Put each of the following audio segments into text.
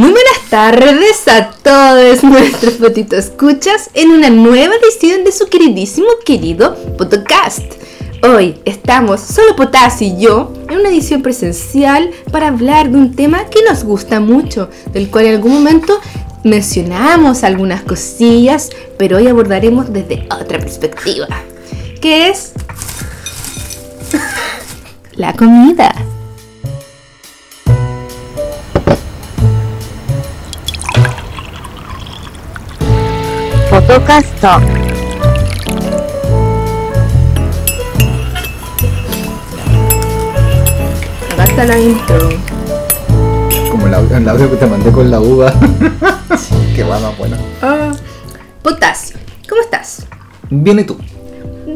Muy buenas tardes a todos nuestros fotitos escuchas en una nueva edición de su queridísimo querido podcast. Hoy estamos solo Potasio y yo en una edición presencial para hablar de un tema que nos gusta mucho, del cual en algún momento mencionamos algunas cosillas, pero hoy abordaremos desde otra perspectiva, que es la comida. Fotocast Talk. Acá está la intro. Como el audio, el audio que te mandé con la uva. Qué va más bueno. Ah, Potasio, ¿cómo estás? Viene tú.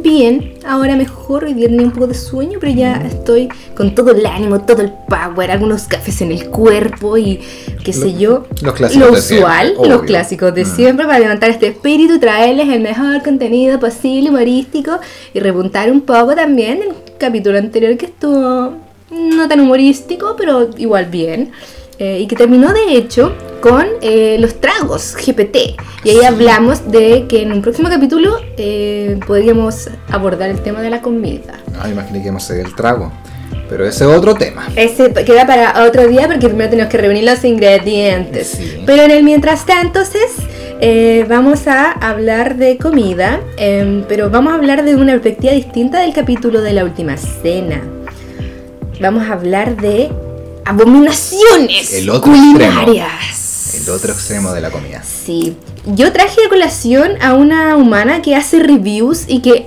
Bien, ahora mejor, hoy día tenía un poco de sueño, pero ya estoy con todo el ánimo, todo el power, algunos cafés en el cuerpo y qué sé Lo- yo. los clásicos Lo de usual, siempre, los clásicos de Mm. siempre para levantar este espíritu, traerles el mejor contenido posible, humorístico y repuntar un poco también el capítulo anterior que estuvo no tan humorístico, pero igual bien. Eh, y que terminó de hecho con eh, los tragos GPT. Y ahí hablamos de que en un próximo capítulo eh, podríamos abordar el tema de la comida. Ah, imaginé que íbamos a hacer el trago. Pero ese es otro tema. Ese queda para otro día porque primero tenemos que reunir los ingredientes. Sí. Pero en el mientras tanto, entonces, eh, vamos a hablar de comida, em, pero vamos a hablar de una perspectiva distinta del capítulo de la última cena. Vamos a hablar de abominaciones El otro extremo. culinarias. El otro extremo de la comida. Sí. Yo traje a colación a una humana que hace reviews y que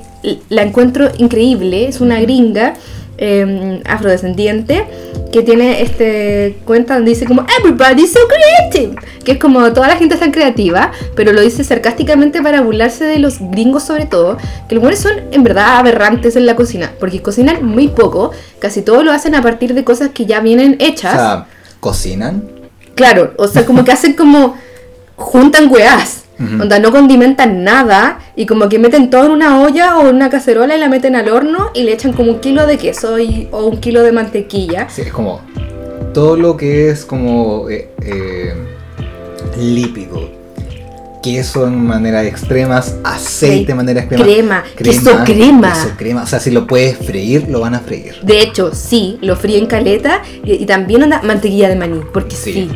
la encuentro increíble. Es una gringa eh, afrodescendiente que tiene este cuenta donde dice como Everybody's so creative. Que es como toda la gente es tan creativa, pero lo dice sarcásticamente para burlarse de los gringos sobre todo. Que los buenos son en verdad aberrantes en la cocina. Porque cocinan muy poco. Casi todo lo hacen a partir de cosas que ya vienen O hechas. sea, cocinan. Claro, o sea, como que hacen como. juntan weás. Onda, no condimentan nada y como que meten todo en una olla o en una cacerola y la meten al horno y le echan como un kilo de queso y- o un kilo de mantequilla. Sí, es como todo lo que es como eh, eh, lípido. Queso en maneras extremas, aceite de maneras extremas. Crema, queso crema. Queso crema. O sea, si lo puedes freír, lo van a freír. De hecho, sí, lo fríen caleta y, y también anda mantequilla de maní, porque sí. Sí.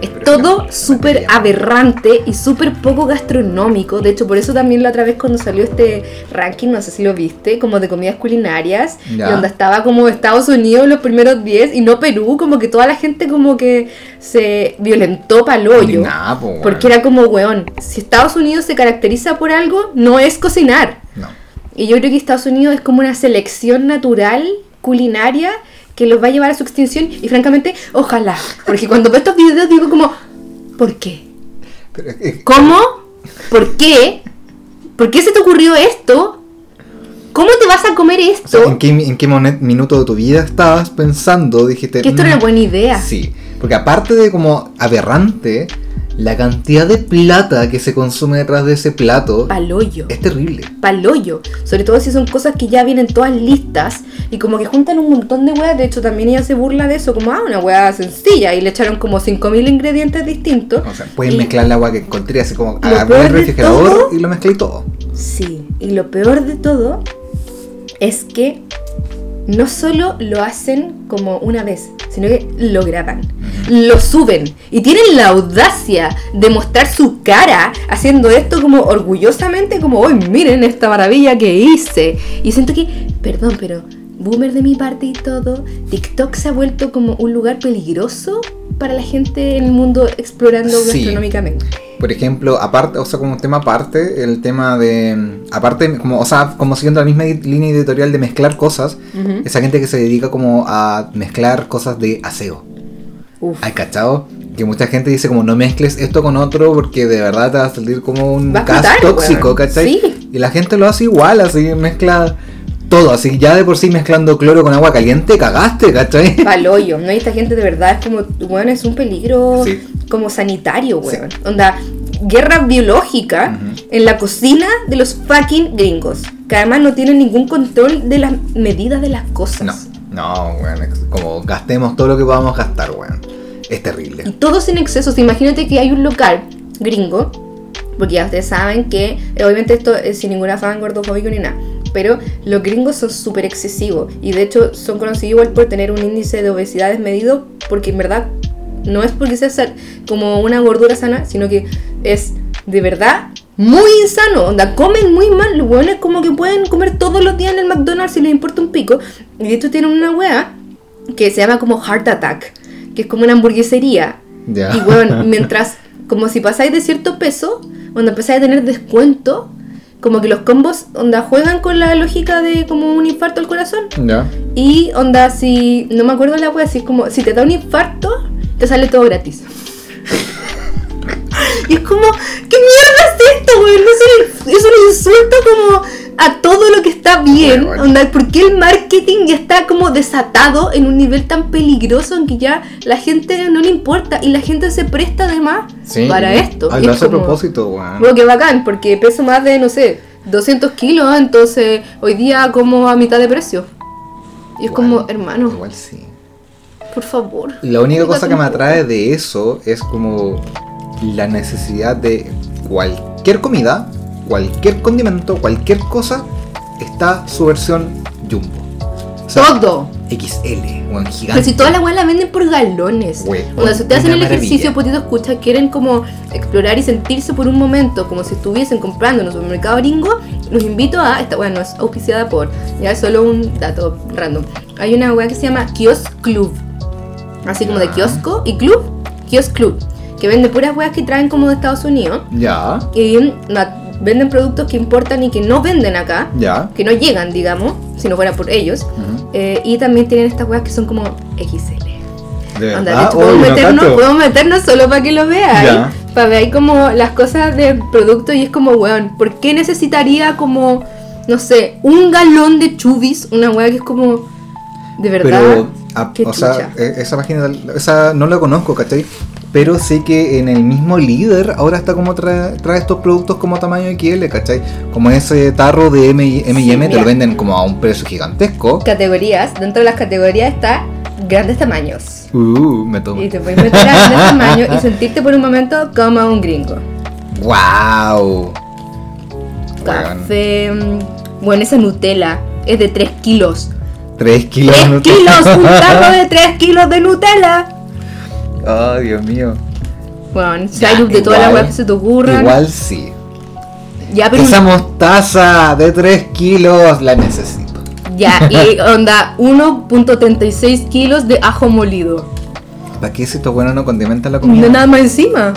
Es Pero todo súper aberrante y súper poco gastronómico. De hecho, por eso también la otra vez cuando salió este ranking, no sé si lo viste, como de comidas culinarias, Ya. y donde estaba como Estados Unidos en los primeros 10 y no Perú, como que toda la gente como que se violentó hoyo. Nah, po, weón. Porque era como, weón, si Estados Unidos se caracteriza por algo, no es cocinar. No. Y yo creo que Estados Unidos es como una selección natural culinaria que los va a llevar a su extinción y francamente, ojalá. Porque cuando veo estos videos digo como, ¿por qué? Pero ¿Cómo? ¿Por qué? ¿Por qué se te ocurrió esto? ¿Cómo te vas a comer o sea, esto? ¿en qué, en qué minuto de tu vida estabas pensando? Dijiste. que esto era "Mm, una buena idea. Sí, porque aparte de como aberrante, la cantidad de plata que se consume detrás de ese plato Paloyo. es terrible. Paloyo. Sobre todo si son cosas que ya vienen todas listas y como que juntan un montón de weas. De hecho, también ella se burla de eso, como, ah, una wea sencilla. Y le echaron como 5.000 ingredientes distintos. O sea, puedes Y- mezclar el agua que encontré así como agarré peor el refrigerador todo- y lo mezclé todo. Sí, y lo peor de todo es que no solo lo hacen como una vez, sino que lo graban, lo suben y tienen la audacia de mostrar su cara haciendo esto como orgullosamente, como, hoy miren esta maravilla que hice. Y siento que, perdón, pero boomer de mi parte y todo, TikTok se ha vuelto como un lugar peligroso para la gente en el mundo explorando Sí. gastronómicamente. Por ejemplo, aparte, o sea, como un tema aparte, el tema de. Aparte, como, o sea, como siguiendo la misma línea editorial de mezclar cosas, esa gente que se dedica como a mezclar cosas de aseo. Uf. ¿Hay cachado? Que mucha gente dice como no mezcles esto con otro porque de verdad te va a salir como un gas tóxico, weón. ¿cachai? Sí. Y la gente lo hace igual, así mezcla todo, así ya de por sí mezclando cloro con agua caliente, cagaste, ¿cachai? Paloyo, ¿no? Y esta gente de verdad es como, bueno, es un peligro Sí. como sanitario, weón. Onda, guerra biológica en la cocina de los fucking gringos. Que además no tienen ningún control de las medidas de las cosas. No, no, weón, como gastemos todo lo que podamos gastar, weón. Es Y terrible. todo sin excesos. Imagínate que hay un local gringo, porque ya ustedes saben que, eh, obviamente esto es sin ningún afán gordofóbico ni nada, pero los gringos son súper excesivos y de hecho son conocidos igual por tener un índice de obesidad desmedido, porque en verdad no es porque sea como una gordura sana, sino que es de verdad muy insano. Onda, comen muy mal. Los hueones como que pueden comer todos los días en el McDonald's si les importa un pico. Y de hecho tienen una wea que se llama como Heart Attack, que es como una hamburguesería. Ya. Y bueno, mientras, como si pasáis de cierto peso, cuando empezáis a tener descuento, como que los combos, onda, juegan con la lógica de como un infarto al corazón. Ya. Y onda, si, no me acuerdo la wea, si es como, si te da un infarto, te sale todo gratis. Y es como, ¿qué mierda es esto, güey? Es un, es un insulto como a todo lo que está bien. Bueno. Onda, ¿por qué el marketing ya está como desatado en un nivel tan peligroso en que ya la gente no le importa y la gente se presta además Sí. para esto? Ah, Y lo hace a propósito, weón. bueno, que bacán, porque peso más de, no sé, 200 kilos, entonces hoy día como a mitad de precio. Y es como, hermano, Igual sí. por favor. La única cosa que me atrae de eso es como la necesidad de cualquier comida, cualquier condimento, cualquier cosa, está su versión jumbo. O sea, Todo. XL, o en gigante. Pero si todas las weas la venden por galones. Cuando si ustedes hacen el ejercicio, potito escucha, quieren como explorar y sentirse por un momento como si estuviesen comprando en un supermercado gringo, los invito a, esta wea no es auspiciada por, ya es solo un dato random. Hay una wea que se llama Kiosk Club. Así como de kiosco y club, Kiosk Club. Que vende puras weas que traen como de Estados Unidos. Ya, Y venden productos que importan y que no venden acá. ya. Que no llegan, digamos, si no fuera por ellos. Eh, y también tienen estas weas que son como XL. De Anda, de verdad, hecho, Uy, podemos, no meternos, cacho. podemos meternos solo para que lo veáis. Para ver ahí como las cosas del producto y es como, weón, ¿por qué necesitaría como, no sé, un galón de chubis? Una weá que es como, de verdad, Pero, a- qué o sea, eh, esa página, esa no la conozco, ¿cachai? Pero sé que en el mismo líder ahora está como trae, trae estos productos como tamaño XL, ¿cachai? Como ese tarro de M y M, Sí, te lo venden como a un precio gigantesco. categorías, dentro de las categorías está grandes tamaños. Uh, me tomo. Y te puedes meter a grandes tamaños y sentirte por un momento como un gringo. ¡Wow! Café, mm, bueno, esa Nutella es de 3 kilos. 3 kilos. 3 no- kilos, un tarro de 3 kilos de Nutella. Oh, Dios mío. Bueno, Ya, Sirup de todas las igual- weas que se te ocurran. Igual sí. Ya, pero Esa mostaza de 3 kilos la necesito. ya, y onda 1.36 kilos de ajo molido. ¿Para qué si estos buenos no condimentan la No comida? nada más encima.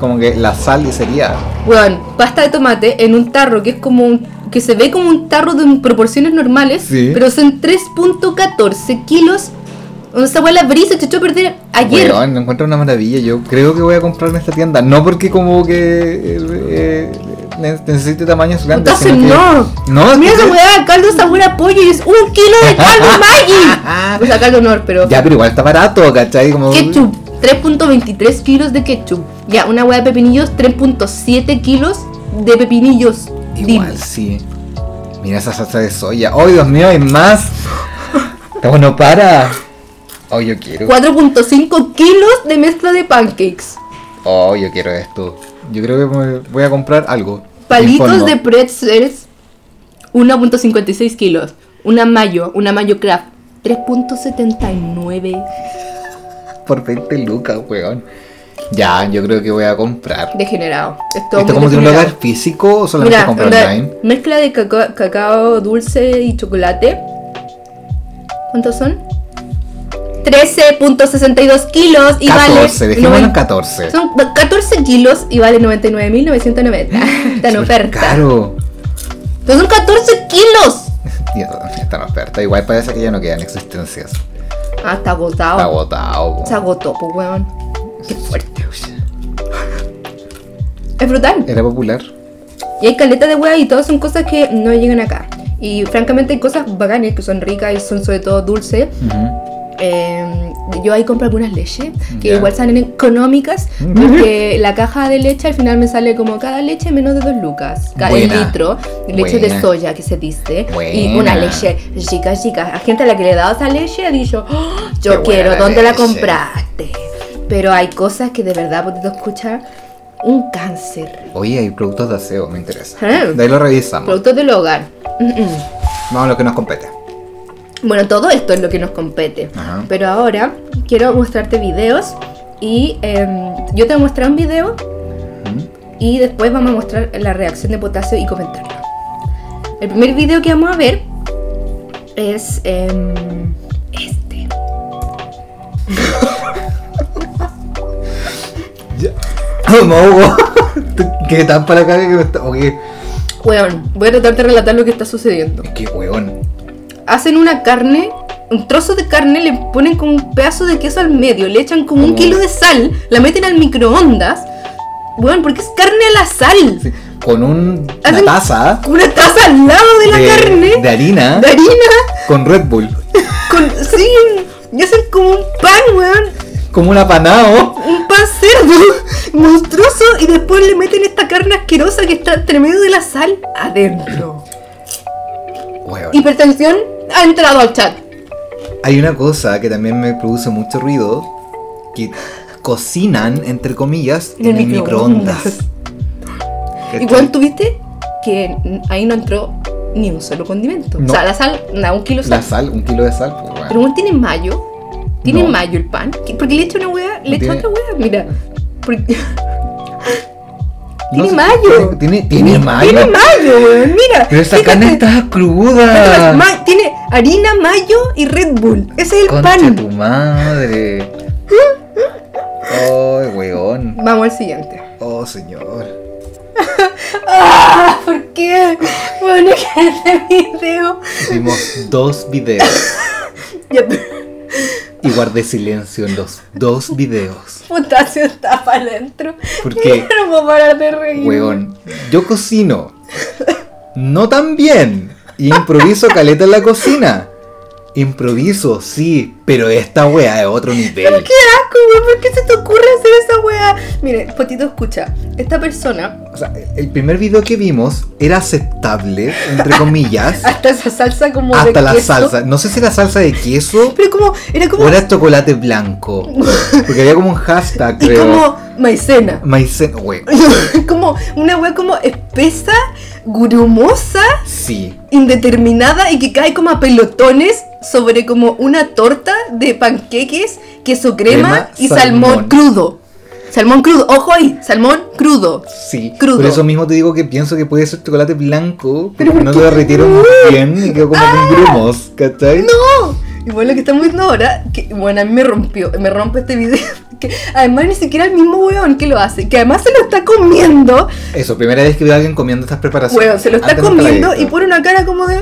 Como que la sal y sería. Bueno, pasta de tomate en un tarro que es como un, que se ve como un tarro de proporciones normales, Sí. pero son 3.14 kilos. Esa la brisa se echó a perder ayer. Me encuentro una maravilla. Yo creo que voy a comprar en esta tienda. No porque como que eh, eh, ne- necesite tamaños grandes. Entonces sino que- no. No, Mira esa weá, caldo sabor a pollo y es un kilo de caldo Maggi. O sea, caldo honor, pero. Ya, pero igual está barato, ¿cachai? Como... Ketchup, 3.23 kilos de ketchup. Ya, una hueá de pepinillos, 3.7 kilos de pepinillos. Igual, sí. Mira esa salsa de soya. ¡Oh, Dios mío, hay más! Está bueno, para. Oh, yo quiero. 4.5 kilos de mezcla de pancakes. Oh, yo quiero esto. Yo creo que me voy a comprar algo. Palitos de pretzels, 1.56 kilos. Una mayo, una mayo craft, 3.79 Por 20 lucas, weón. Ya, yo creo que voy a comprar. degenerado. Esto ¿Esto como tiene un lugar físico o solamente Mira, comprar onda, online? mezcla de cacao, cacao dulce y chocolate. ¿Cuántos son? 13.62 kilos y 14, vale. dejémoslo en noven- 14. Son 14 kilos y vale 99.990. Está en oferta. Caro. Pero son 14 kilos. Está en oferta. Igual parece que ya no quedan existencias. Ah, está agotado. Está agotado. po. Se agotó, pues, weón. Qué fuerte. Es brutal. Era popular. Y hay caleta de weas y todas son cosas que no llegan acá. Y francamente hay cosas bacanas que son ricas y son sobre todo dulces. Ujú. Eh, yo ahí compro algunas leches que Ya. igual salen económicas porque la caja de leche al final me sale como cada leche menos de 2 lucas cada Buena. litro leche de Buena. soya que se dice y Buena. una leche chica chica a gente a la que le he dado esa leche ha dicho "Oh, yo Qué quiero la ¿dónde la leche". compraste? Pero hay cosas que de verdad, potito escucha, un cáncer. Oye, hay productos de aseo, me interesa. Ah. De ahí lo revisamos. Productos del hogar. Mm, mm. Vamos a lo que nos compete. Bueno, todo esto es lo que nos compete. Ajá. Pero ahora quiero mostrarte videos y em, yo te voy a mostrar un video ¿Mm? y después vamos a mostrar la reacción de potasio y comentarlo. El primer video que vamos a ver es em, este. Me ahogo. ¿Qué tan para acá que me está.? Oye, Weón, voy a tratar de relatar lo que está sucediendo. qué weón. Hacen una carne, un trozo de carne, le ponen como un pedazo de queso al medio, le echan como un kilo de sal, la meten al microondas. Weón, porque es carne a la sal. Sí, Con un- una taza Con una taza al lado de la de, carne. de harina de harina. con Red Bull. Con, sí, y hacen como un pan, weón. Como un apanado. Un pan cerdo monstruoso. Y después le meten esta carne asquerosa que está entre medio de la sal adentro. Weón. Hipertensión ha entrado al chat. Hay una cosa que también me produce mucho ruido. Que cocinan, entre comillas, En en el microondas. microondas. ¿Y cuando tuviste que ahí no entró ni un solo condimento? No. O sea, la sal, nada, un kilo de La sal. sal, un kilo de sal, pues bueno. Pero bueno, tiene mayo. Tiene No. mayo el pan. ¿Qué- ¿Por qué le echa una hueá? Le echa otra hueá. Mira. Porque- tiene mayo. Tiene, tiene mayo. Tiene mayo, weón. Mira. Pero esa carne está cruda. Ma- tiene harina, mayo y Red Bull. Ese es el Concha pan. tu madre. Ay, weón. Vamos al siguiente. Oh, señor. ¡Ah! ¿Por qué? Bueno, que este video. Vimos dos videos y guardé silencio en los dos videos. Potasio está para adentro. ¿Por qué? No puedo parar de reír. Weón, yo cocino. No tan bien. Improviso caleta en la cocina. Improviso, sí, pero esta weá es otro nivel. ¡Qué asco, weón! ¿Por qué se te ocurre hacer esa weá? Mire, Potito, escucha. Esta persona, O sea, el primer video que vimos era aceptable, entre comillas, hasta esa salsa como de hasta la queso. salsa. No sé si era salsa de queso Pero como, era como. o era chocolate blanco. Porque había como un hashtag, y creo. como maicena. Maicena, wey. como una weá como espesa, grumosa, Sí. indeterminada y que cae como a pelotones sobre como una torta de panqueques, queso crema, Crema, y salmón. salmón. crudo. Salmón crudo, ojo ahí, salmón crudo. Sí, Crudo. por eso mismo te digo que pienso que puede ser chocolate blanco, Pero porque ¿por no lo derritieron muy bien y quedó como con grumos, ¿cachai? ¡No! Igual lo que estamos viendo ahora, que bueno, a mí me rompió, me rompe este video. Que además ni siquiera el mismo weón que lo hace, que además se lo está comiendo. Eso, primera vez que veo a alguien comiendo estas preparaciones. Weón, se lo está Antes comiendo y pone una cara como de.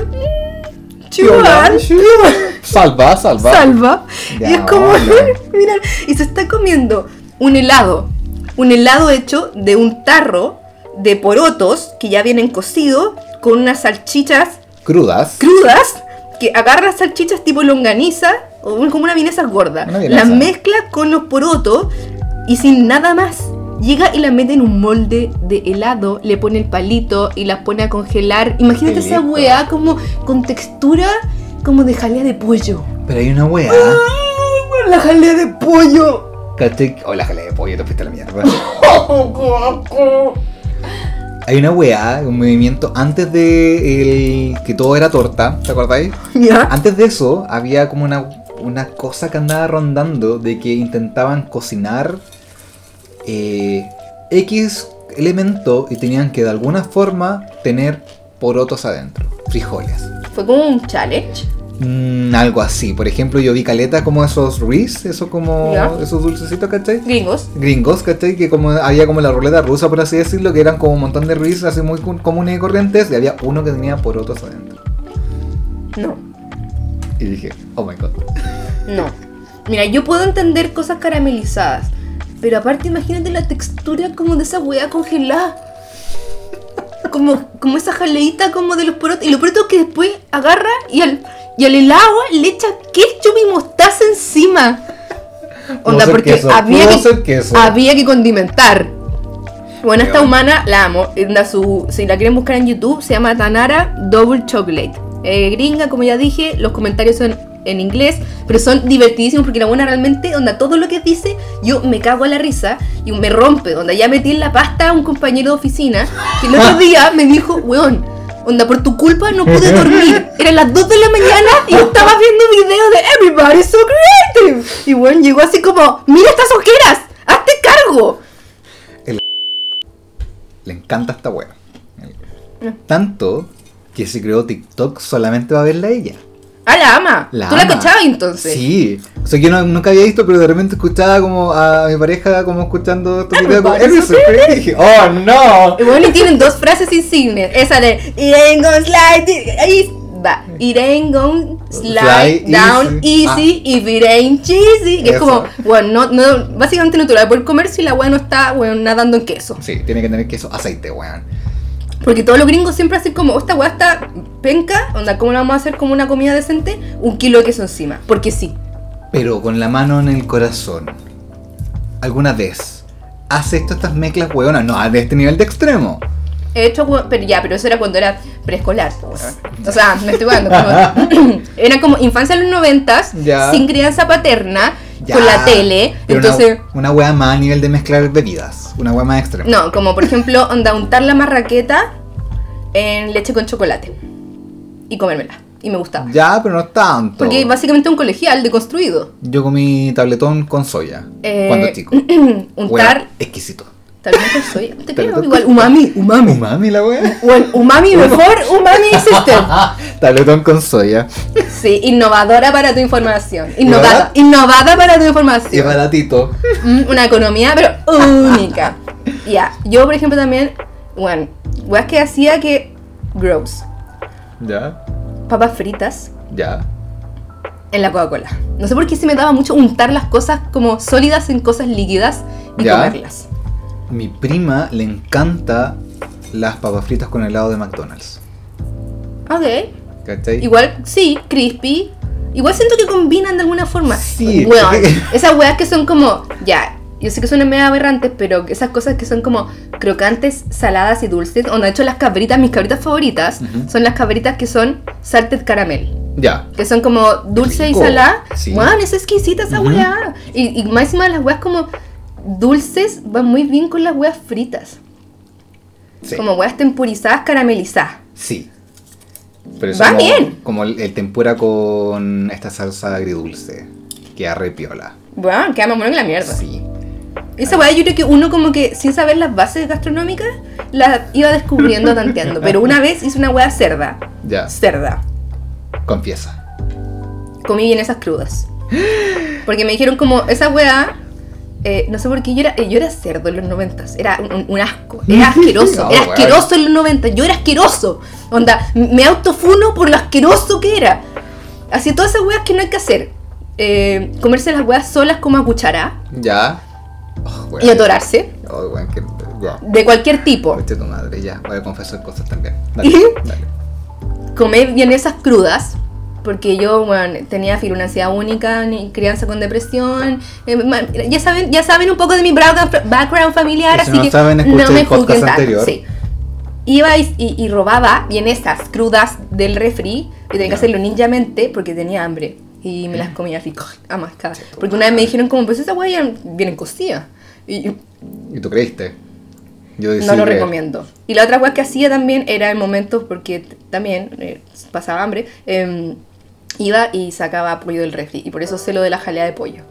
"Mm, Piola, Chihuahua. Salva, salva. salva. Ya, y es como, mira, y se está comiendo un helado. Un helado hecho de un tarro de porotos que ya vienen cocidos con unas salchichas Crudas. crudas que agarra salchichas tipo longaniza o como una vienesa gorda. Una. Las mezcla con los porotos y sin nada más. Llega y la mete en un molde de helado, le pone el palito y las pone a congelar. Imagínate esa weá como con textura como de jalea de pollo. Pero hay una weá. ¡Ay, la jalea de pollo! ¿Cachai? Oh, la jalea de pollo, te fuiste a la mierda. Hay una weá, un movimiento antes de el, que todo era torta, ¿te acordáis? ¿Ya? Antes de eso, había como una, una cosa que andaba rondando de que intentaban cocinar eh, X elemento y tenían que de alguna forma tener porotos adentro, frijoles. Fue como un challenge. Mm, algo así. Por ejemplo, yo vi caleta como esos Reese, eso como esos dulcecitos, ¿cachai? Gringos. Gringos, ¿cachai? Que como había como la ruleta rusa, por así decirlo, que eran como un montón de Reese así muy comunes y corrientes, y había uno que tenía porotos adentro. No. Y dije, oh my god. No. Mira, yo puedo entender cosas caramelizadas. Pero aparte, imagínate la textura como de esa hueá congelada. Como, como esa jaleita como de los porotos. Y los porotos que después agarra y al, y al helado le echa ketchup y mostaza encima. Onda, porque queso, había, que, había que condimentar. Bueno, esta humana la amo. Su, si la quieren buscar en YouTube, se llama Tanara Double Chocolate. Eh, gringa, como ya dije, los comentarios son en inglés, pero son divertidísimos porque la buena realmente, onda, todo lo que dice, yo me cago a la risa y me rompe, onda, ya metí en la pasta a un compañero de oficina que el otro día me dijo, weón, onda, por tu culpa no pude dormir. Eran las 2 de la mañana y yo estaba viendo videos de Everybody's so creative. Y bueno, llegó así como, mira estas ojeras, hazte cargo. Le encanta esta wea. Tanto que se creó TikTok solamente va a verla ella. Ah, la ama. La ¿Tú la ama. cachabas entonces? Sí. O sea, yo no- nunca había visto, pero de repente escuchaba como a mi pareja como escuchando estos videos. como, Everybody's "Eres so pretty". Y dije, ¡Oh, no! Y bueno, y tienen dos frases insignes. Esa de ain't gonna slide. Ahí va. Ain't gonna slide down easy. easy, if it ain't cheesy. Que es como, bueno, no, no, básicamente no te lo vas a poder comer si la weá no está, bueno, nadando en queso. Sí, tiene que tener queso, aceite, weón. Porque todos los gringos siempre hacen como, "Oh, esta weá está penca, onda, ¿cómo la vamos a hacer como una comida decente? Un kilo de queso encima. Porque sí. Pero con la mano en el corazón. ¿Alguna vez has hecho estas mezclas hueonas? No, de este nivel de extremo. He hecho, pero ya, pero eso era cuando era preescolar. O sea, me estoy jugando. Como, era como infancia en los noventas, sin crianza paterna, Ya. con la tele. Entonces, Una, hueá más a nivel de mezclar bebidas. Una hueá más extrema. no, como por ejemplo, onda, untar la marraqueta en leche con chocolate. Y comérmela. Y me gustaba. Ya, pero no tanto. Porque básicamente un colegial deconstruido. Yo comí tabletón con soya. Eh, cuando chico. untar. Hueá exquisito. Tal vez con soya. Te Tabletón igual, umami, umami. Umami la hueá. Bueno, umami mejor, umami system. tabletón con soya. Sí, innovadora para tu información. Innovada, innovada para tu Y información. baratito. Mm, Una economía, pero única. Ya, yo por ejemplo también, bueno, weas que hacía que gross. Ya. Papas fritas Ya. en la Coca-Cola. No sé por qué se me daba mucho untar las cosas como sólidas en cosas líquidas y Ya. comerlas. Mi prima le encanta las papas fritas con helado de McDonald's. Ok. ¿Cachai? Igual, sí, crispy. Igual siento que combinan de alguna forma. Sí. Esas weas que son como, ya, yo sé que son medio aberrantes, pero esas cosas que son como crocantes, saladas y dulces. O de hecho las cabritas, mis cabritas favoritas, son las cabritas que son salted caramel. Ya. Que son como dulce y salada. Sí. Weón, es exquisita esa wea. Y, y más encima las weas como dulces van muy bien con las weas fritas. Sí. Como weas tempurizadas, caramelizadas. Sí. Pero Va como, bien. Como el, el tempura con esta salsa agridulce. Que arrepiola. Weón, queda más bueno que la mierda. Sí. Esa weá yo creo que uno como que sin saber las bases gastronómicas la iba descubriendo tanteando. Pero una vez hice una weá cerda. Ya. Cerda. Confiesa. Comí bien esas crudas. Porque me dijeron como, esa weá, eh, no sé por qué yo era, eh, yo era cerdo en los noventas. Era un, asco. Era asqueroso. No, era asqueroso en los noventas. Yo era asqueroso. Onda, me autofuno por lo asqueroso que era. Así todas esas weas que no hay que hacer. Eh, comerse las weas solas como a cuchara Ya. Oh, y atorarse. Oh, weón, que. Ya. De cualquier tipo. Vete tu madre, ya. Voy a confesar cosas también. Dale. Dale. comer bien esas crudas, porque yo, bueno, tenía ansiedad única, ni crianza con depresión. eh, ya, saben, ya saben un poco de mi background, familiar, Y si así no que saben, no me juzguen tanto. Sí. Iba y, y- y robaba bien esas crudas del refri y tenía que hacerlo ninjamente porque tenía hambre. Y me las comía así, a mascar. Porque una vez me dijeron como, pues esa hueá vienen cocida. Y y ¿Y tú creíste? Yo no lo recomiendo. Y la otra cosa que hacía también era en momentos, porque también eh, pasaba hambre, em, iba y sacaba pollo del refri. Y por eso sé lo de la jalea de pollo.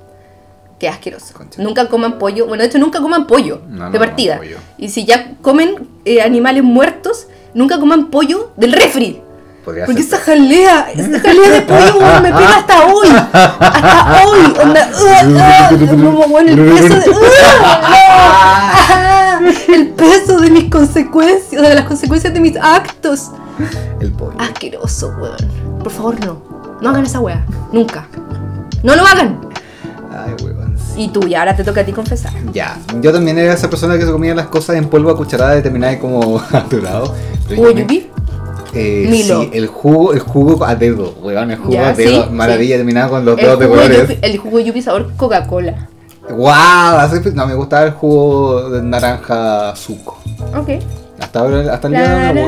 Qué asqueroso. Nunca coman pollo. Bueno, de hecho, nunca coman pollo No, no de partida. pollo. Y si ya comen eh, animales muertos, nunca coman pollo del refri. Podría Porque esa jalea, esa jalea de pollo, weón, me pega hasta hoy. Hasta hoy. Onda, uh, uh, como, weón, el peso de. uh, ah, el peso de mis consecuencias, de las consecuencias de mis actos. El pollo. Asqueroso, weón. Por favor, no. No hagan esa weá. Nunca. No lo hagan. Ay, weón. Y tú, y ahora te toca a ti confesar. Ya. Yo también era esa persona que se comía las cosas en polvo a cucharada y terminaba como aturado. Me- yupi. Eh, Milo. sí, el jugo, el jugo a dedo, weón, el jugo Ya, a dedo, sí, maravilla, sí. terminaba con los El dedos de jugo, colores. yupi, el jugo yupi sabor Coca-Cola. ¡Wow! No, me gustaba el jugo de naranja suco. Ok. Hasta ahora, hasta el día de hoy La, no me la,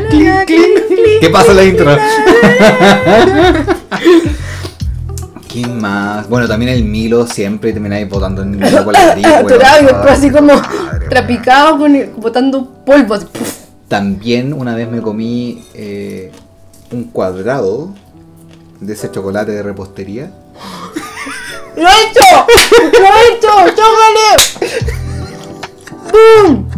gusta. ¿Qué pasa en la intro? ¿Quién más? Bueno, también el Milo siempre termináis botando el Milo por la nariz. Atorado y después así como trapicado con el- botando polvo. También una vez me comí eh, un cuadrado de ese chocolate de repostería. ¡Lo he hecho! ¡Lo he hecho! ¡Chócale! ¡Bum!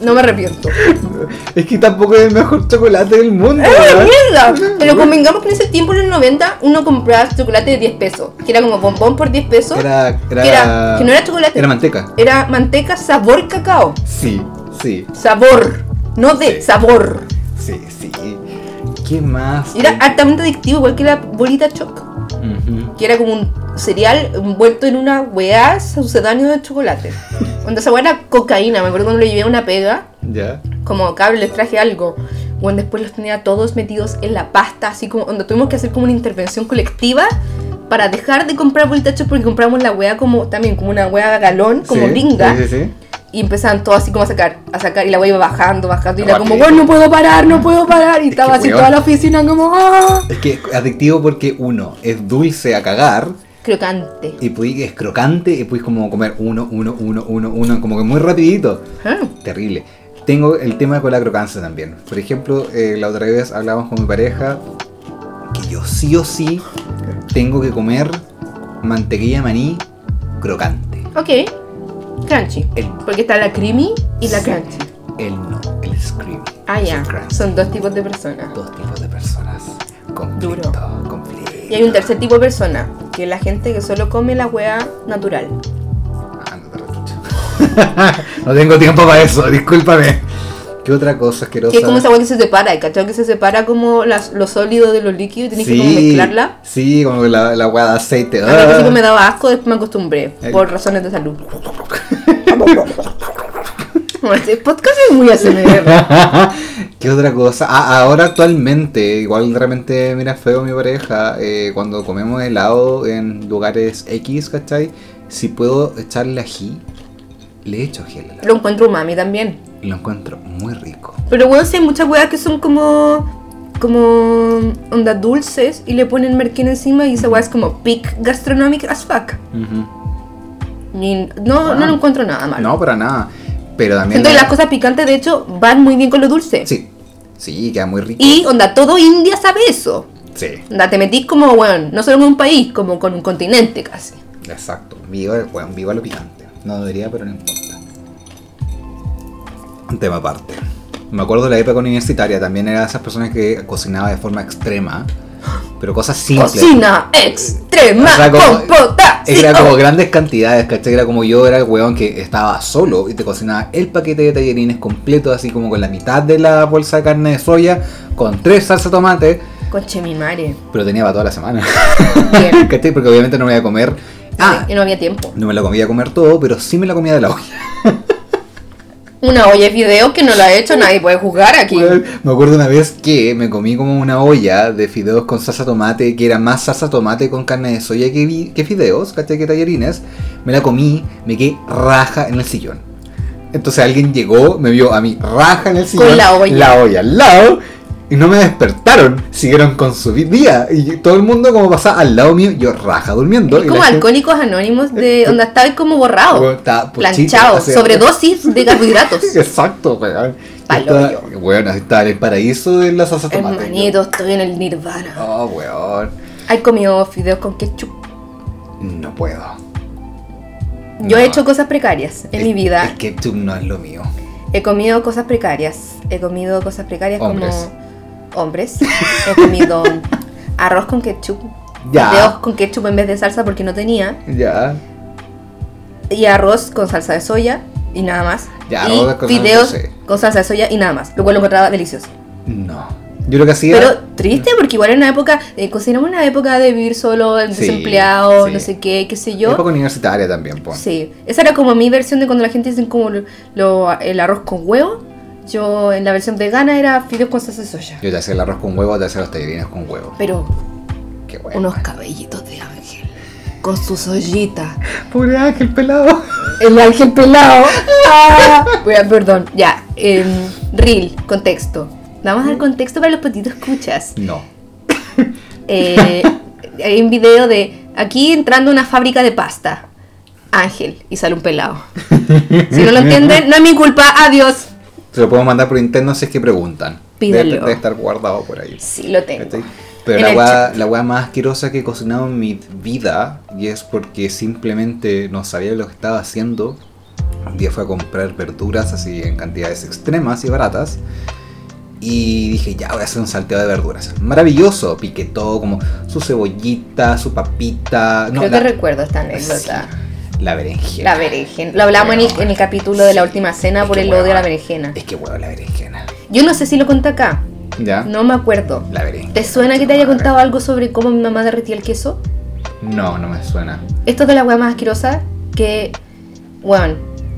No me arrepiento. Es que tampoco es el mejor chocolate del mundo. ¡Es una mierda! Pero convengamos que en ese tiempo, en los 90, uno compraba chocolate de 10 pesos. Que era como bombón por 10 pesos. Era, era, que, era- que no era chocolate. Era manteca. Era manteca sabor cacao. Sí, sí, Sabor. No de Sí. sabor. sí, sí. ¿Qué más? Era altamente adictivo, igual que la bolita choc. Que era como un cereal envuelto en una weá sucedáneo de chocolate. Cuando esa weá era cocaína, me acuerdo cuando le llevé una pega, Ya. como cabrón, les traje algo. Bueno, después los tenía todos metidos en la pasta, así como donde tuvimos que hacer como una intervención colectiva para dejar de comprar bolita choc porque compramos la weá como también como una weá galón, como Sí, gringa. Sí, sí, sí. Y empezaban todos así como a sacar, a sacar, y la weá iba bajando, bajando, y era como, bueno, no puedo parar, no puedo parar, y Es estaba así weón. toda la oficina como, ¡ah! Es que es adictivo porque uno es dulce a cagar Crocante. y puedes- es crocante y puedes como comer uno, uno, uno, uno, uno, como que muy rapidito. Ah, Terrible. Tengo el tema con la crocancia también. Por ejemplo, eh, la otra vez hablábamos con mi pareja que yo sí o sí tengo que comer mantequilla de maní crocante. Ok. Crunchy. El, Porque está la creamy y la Sí. crunchy. el no, el screamy. Ah, ya. Son dos tipos de personas. Dos tipos de personas. Conflicto, Duro. conflicto. Y hay un tercer tipo de persona, que es la gente que solo come la hueá natural. Ah, no te no tengo tiempo para eso, discúlpame. ¿Qué otra cosa asquerosa? Que es como esa hueá que se separa, ¿cachai? Que se separa como las, lo sólido de lo líquido y tenés que como mezclarla. Sí, como la, la hueá de aceite. Al principio Ah. me daba asco, después me acostumbré, por razones de salud. Este podcast es muy ASMR. ¿Qué otra cosa? Ah, ahora actualmente, igual de repente mira feo mi pareja, eh, cuando comemos helado en lugares X, ¿cachai? Si puedo echarle ají, le echo ají al helado. Lo encuentro umami también. Lo encuentro muy rico. Pero bueno, sí hay muchas weas que son como. como. onda dulces y le ponen merquén encima y esa wea es como peak gastronomic as fuck. Ujú. Y no, no Ah. lo encuentro nada malo. No, para nada. Pero también... La- las cosas picantes, de hecho, van muy bien con lo dulce. Sí, sí, queda muy rico. Y, onda, todo India sabe eso. Sí, Onda, te metís como, bueno, no solo en un país, como con un continente casi. exacto. Viva, bueno, viva lo picante. No debería, pero no importa. Un tema aparte. Me acuerdo de la época universitaria, también era de esas personas que cocinaba de forma extrema, pero cosas simples. Cocina extrema, sea, como- Era como grandes cantidades, ¿cachai? Era como yo era el weón que estaba solo y te cocinaba el paquete de tallarines completo, así como con la mitad de la bolsa de carne de soya, con tres salsa de tomate, Conche mi madre. pero tenía para toda la semana. Bien. ¿Cachai? Porque obviamente no me iba a comer. Ah, Y no había tiempo. no me la comía a comer todo, pero sí me la comía de la olla. Una olla de fideos que no la ha hecho, nadie puede jugar aquí. Me acuerdo una vez que me comí como una olla de fideos con salsa tomate, que era más salsa tomate con carne de soya que, vi- que fideos, ¿cachai? Que tallarines. Me la comí, me quedé raja en el sillón. Entonces alguien llegó, me vio a mí raja en el sillón. la olla. La olla al lado. Y no me despertaron, siguieron con su día. Y todo el mundo como pasaba al lado mío, yo raja durmiendo. Es y como gente- alcohólicos anónimos de donde estaba como borrado. Weón, estaba pochito, planchado, así- sobredosis de carbohidratos. Exacto, weón. Bueno, así estaba en el paraíso de la salsa tomate. Hermanito, estoy en el nirvana. Oh, weón. ¿Has comido fideos con ketchup? No puedo. Yo he hecho cosas precarias en El- mi vida. El ketchup no es lo mío. He comido cosas precarias. He comido cosas precarias Hombres. como hombres. He comido arroz con ketchup. Ya. Fideos con ketchup en vez de salsa porque no tenía. Ya. Y arroz con salsa de soya y nada más. Ya, y arroz con fideos salsa, sí. con salsa de soya y nada más. Lo cual lo encontraba delicioso. No. Yo lo que hacía. Pero triste porque igual en una época, eh, cocinamos una época de vivir solo, desempleado, sí. no sé qué, qué sé yo. Época universitaria también, pues. Sí, esa era como mi versión de cuando la gente dice como lo- lo- el arroz con huevo. Yo en la versión vegana era fideos con salsa de soya. Yo te hacía el arroz con huevo, te hacía los tallarines con huevo. Pero Qué bueno. unos cabellitos de ángel. con sus ollitas. Pobre ángel pelado. El ángel pelado. Ah, bueno, perdón, ya. em, Real, contexto. Vamos a dar contexto para los petitos escuchas. No. Eh, hay un video de aquí entrando a una fábrica de pasta. Ángel, y sale un pelado. Si no lo entienden, no es mi culpa. Adiós. Se lo puedo mandar por interno si es que preguntan. Pídelo. Debe, debe estar guardado por ahí. Sí, lo tengo. ¿Cachai? Pero En la weá, chat. la weá más asquerosa que he cocinado en mi vida, y es porque simplemente no sabía lo que estaba haciendo. Un día fue a comprar verduras así en cantidades extremas y baratas. Y dije, ya voy a hacer un salteo de verduras. Maravilloso, piqué todo como su cebollita, su papita. No, Creo la, que recuerdo esta anécdota. sí, la berenjena. La berenjena. Lo hablamos en el, en el capítulo de la última cena Es por el odio a la berenjena. Es que huevo la berenjena. Yo no sé si lo conté acá. ¿Ya? No me acuerdo. La berenjena. ¿Te suena que te haya contado algo sobre cómo mi mamá derretía el queso? No, no me suena. Esto es de la weá más asquerosa que. Bueno,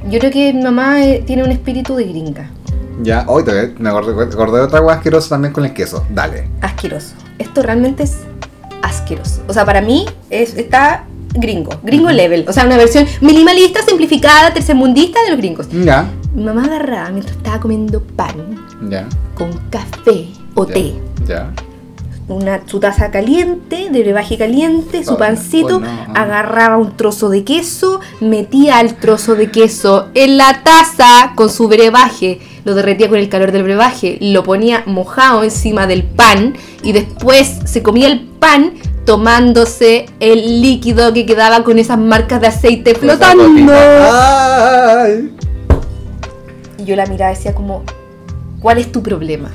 yo creo que mi mamá eh, tiene un espíritu de gringa. Ya, hoy te me acordé, acordé de otra hueá asquerosa también con el queso. Dale. Asqueroso. Esto realmente es asqueroso. O sea, para mí es, está gringo. Gringo level. O sea, una versión minimalista, simplificada, tercermundista de los gringos. Ya, Mi mamá agarraba mientras estaba comiendo pan ya. con café o ya, té. Ya. Una, su taza caliente, de brebaje caliente, su Oh, pancito, oh, no. agarraba un trozo de queso, metía el trozo de queso en la taza con su brebaje, lo derretía con el calor del brebaje, lo ponía mojado encima del pan y después se comía el pan tomándose el líquido que quedaba con esas marcas de aceite flotando. Ay. Y yo la miraba y decía como, ¿cuál es tu problema?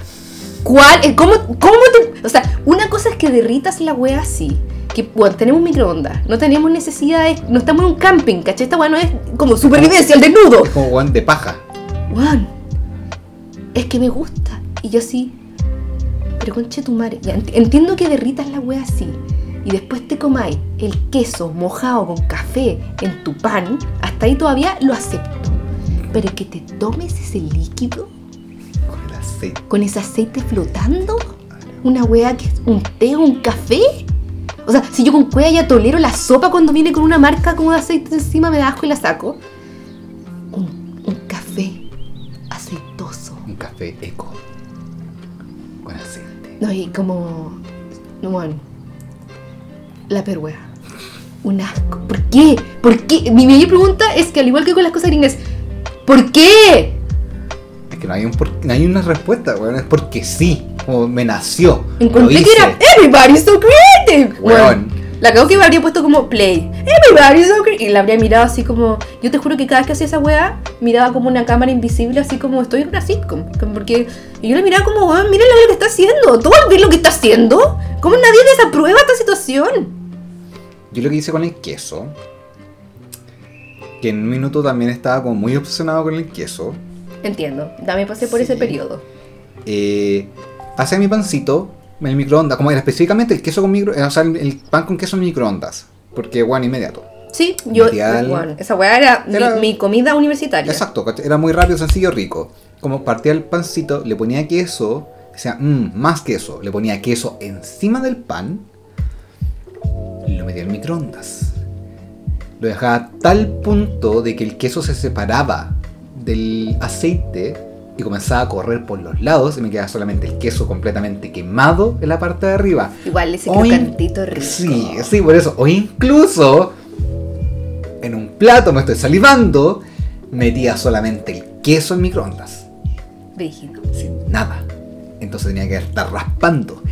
¿Cuál? es- ¿Cómo, cómo te...? O sea, una cosa es que derritas la wea así. Que, bueno, tenemos microondas. No tenemos necesidad de... No estamos en un camping, ¿cachai? Esta wea no es como supervivencia, el desnudo. Es como guan de paja. Weón, es que me gusta. Y yo así, pero conche tu madre, ya ent- entiendo que derritas la wea así. Y después te comáis el queso mojado con café en tu pan, hasta ahí todavía lo acepto. Pero que te tomes ese líquido Con el aceite. con ese aceite flotando, una wea que es un té o un café. O sea, si yo con cueva ya tolero la sopa cuando viene con una marca como de aceite encima, me da asco y la saco. Un, un café aceitoso. Un café eco. No, y como. No, bueno. La perwea. Un asco. ¿Por qué? ¿Por qué? Mi mayor pregunta es que, al igual que con las cosas gringas, ¿por qué? Es que no hay, un por- no hay una respuesta, weón. Es porque sí. Como me nació. Encontré que era Everybody's so creative. Weón. La cago que me habría puesto como play. Everybody's creative. Y la habría mirado así como. Yo te juro que cada vez que hacía esa wea, miraba como una cámara invisible, así como estoy en una sitcom. Porque y yo la miraba como, weón, miren lo que está haciendo. ¿Tú ves lo que está haciendo? ¿Cómo nadie desaprueba esta situación? Yo lo que hice con el queso. Que en un minuto también estaba como muy obsesionado con el queso. Entiendo, también pasé por ese periodo. eh, pasé mi pancito el microondas, como era específicamente el queso con micro, eh, o sea, el, pan con queso en microondas, porque bueno, inmediato. Sí, yo. Material. bueno, esa weá era, mi- Era- Mi, comida universitaria. Exacto, era muy rápido, sencillo, rico. Como partía el pancito, le ponía queso, decía, mmm, más queso, le ponía queso encima del pan, y lo metía en microondas. Lo dejaba a tal punto de que el queso se separaba del aceite y comenzaba a correr por los lados y me quedaba solamente el queso completamente quemado en la parte de arriba. Igual ese crocantito rico. Sí, sí, por eso. O incluso en un plato, me estoy salivando, metía solamente el queso en microondas. Brígido. Sin nada. Entonces tenía que estar raspando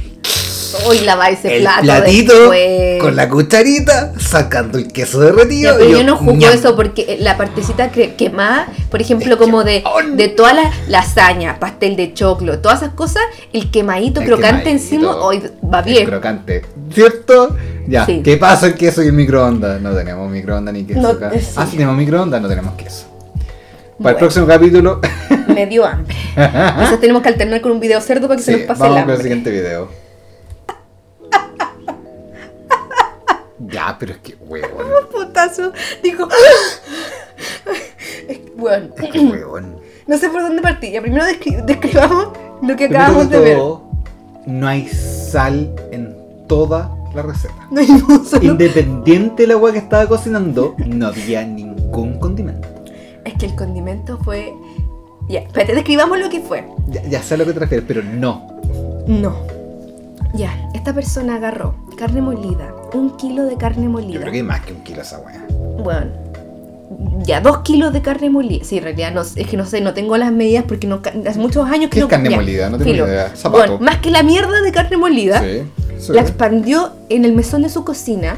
Hoy lavar ese el plato platito después. con la cucharita, sacando el queso derretido. Ya, pero yo no juzgo eso porque la partecita quemada, por ejemplo, como de, ¡on! de toda la lasaña, pastel de choclo, todas esas cosas, el quemadito El crocante quemadito. encima, hoy va El bien. crocante. ¿Cierto? Ya. Sí. ¿Qué pasa el queso y el microondas? No tenemos microondas ni queso No, acá. eh, sí. Ah, sí tenemos microondas, no tenemos queso. Para Bueno. el próximo capítulo. Me dio hambre. Entonces tenemos que alternar con un video cerdo para que se nos pase vamos el con el hambre. siguiente video. Ya, pero es que huevón. Putazo. Dijo. Es que, Bueno, Es que huevón. no sé por dónde partir. Ya primero descri- describamos lo que acabamos de ver. No hay sal en toda la receta. No hay un solo- Independiente de la agua que estaba cocinando, no había ningún condimento. Es que el condimento fue. Ya, espérate, describamos lo que fue. Ya, ya sé a lo que te refieres, pero no. No. Ya, esta persona agarró carne molida, un kilo de carne Yo molida. creo que hay más que un kilo esa weá. Bueno, ya, dos kilos de carne molida. Sí, en realidad no, es que no sé, no tengo las medidas porque no, hace muchos años que ¿Qué no es carne ya, molida? No tengo filo. idea. Zapato. Bueno, más que la mierda de carne molida, Sí, sí. la expandió en el mesón de su cocina,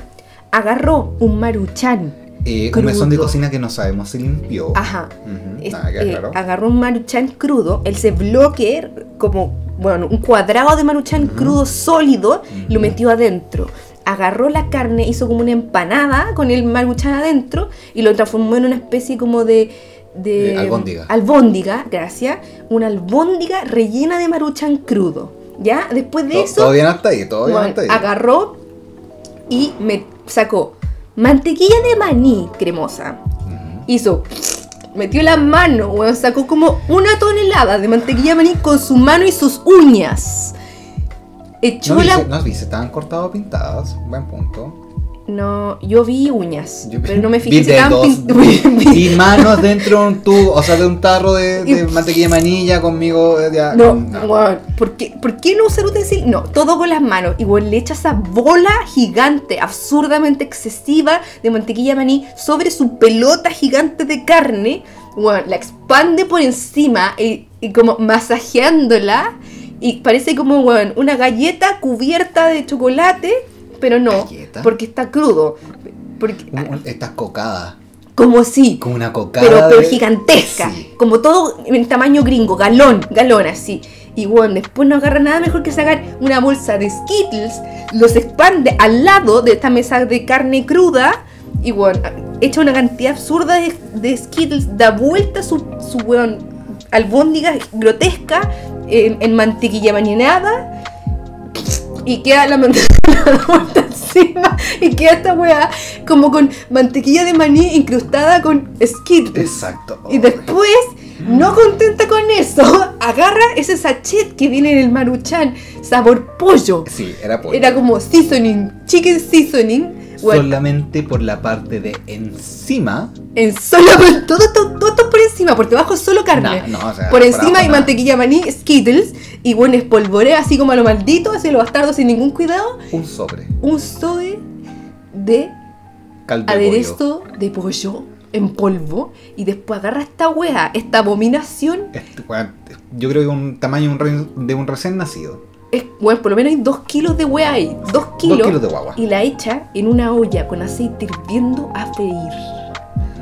agarró un maruchan. Eh, un mesón de cocina que no sabemos si limpió. Ajá. Ujú, Es- nada, eh, claro. agarró un maruchan crudo, ese bloque, como, bueno, un cuadrado de maruchan Ujú. crudo sólido, lo Ujú. metió adentro. Agarró la carne, hizo como una empanada con el maruchan adentro y lo transformó en una especie como de... Albóndiga. albóndiga, gracias. Una albóndiga rellena de maruchan crudo. ¿Ya? Después de eso, Todavía no está ahí, bueno, no está ahí. agarró y me sacó mantequilla de maní cremosa Ujú. hizo, metió la mano, weón, sacó como una tonelada de mantequilla de maní con su mano y sus uñas. Echó No, la... dice, no dice, estaban cortadas o pintadas. Buen punto. No, yo vi uñas, Yo- pero no me vi fijé estaban dedos, Y manos dentro de un tubo, o sea, de un tarro de, de mantequilla de manilla conmigo. eh, ya, No, no. weón, ¿por qué, ¿por qué no usar utensilio? No, todo con las manos. Y weón, le echa esa bola gigante, absurdamente excesiva de mantequilla de maní sobre su pelota gigante de carne. Weón, la expande por encima y, y como masajeándola. Y parece como, weón, una galleta cubierta de chocolate, pero no, ¿Galleta? porque está crudo. Porque, un- Estás cocada. como si, Como una cocada. pero, pero de- gigantesca. Sí. Como todo en tamaño gringo, galón, galón así. Y bueno, después no agarra nada mejor que sacar una bolsa de Skittles, los expande al lado de esta mesa de carne cruda. Y bueno, echa una cantidad absurda de, de Skittles, da vuelta su, su weón, albóndiga grotesca en, en mantequilla marinada. Y queda la mantequilla vuelta encima. Y queda esta weá como con mantequilla de maní incrustada con Skittles. Exacto. Y después, no contenta con eso, agarra ese sachet que viene en el maruchan, sabor pollo. Sí, era pollo. Era como seasoning, chicken seasoning. Solamente por la parte de encima. En solo todo, todo, todo, todo por encima, por debajo solo carne. Nah, no, o sea, por encima hay mantequilla maní, Skittles, y bueno, espolvorea así como a lo maldito, así a lo bastardo sin ningún cuidado, Un sobre. un sobre de Caldo de pollo. aderezo de pollo en polvo, y después agarra esta wea, esta abominación, Este, yo creo que un tamaño de un re- de un recién nacido. es, bueno, por lo menos hay dos kilos de wea ahí, dos kilos, Dos kilos de guagua. y la echa en una olla con aceite hirviendo a freír.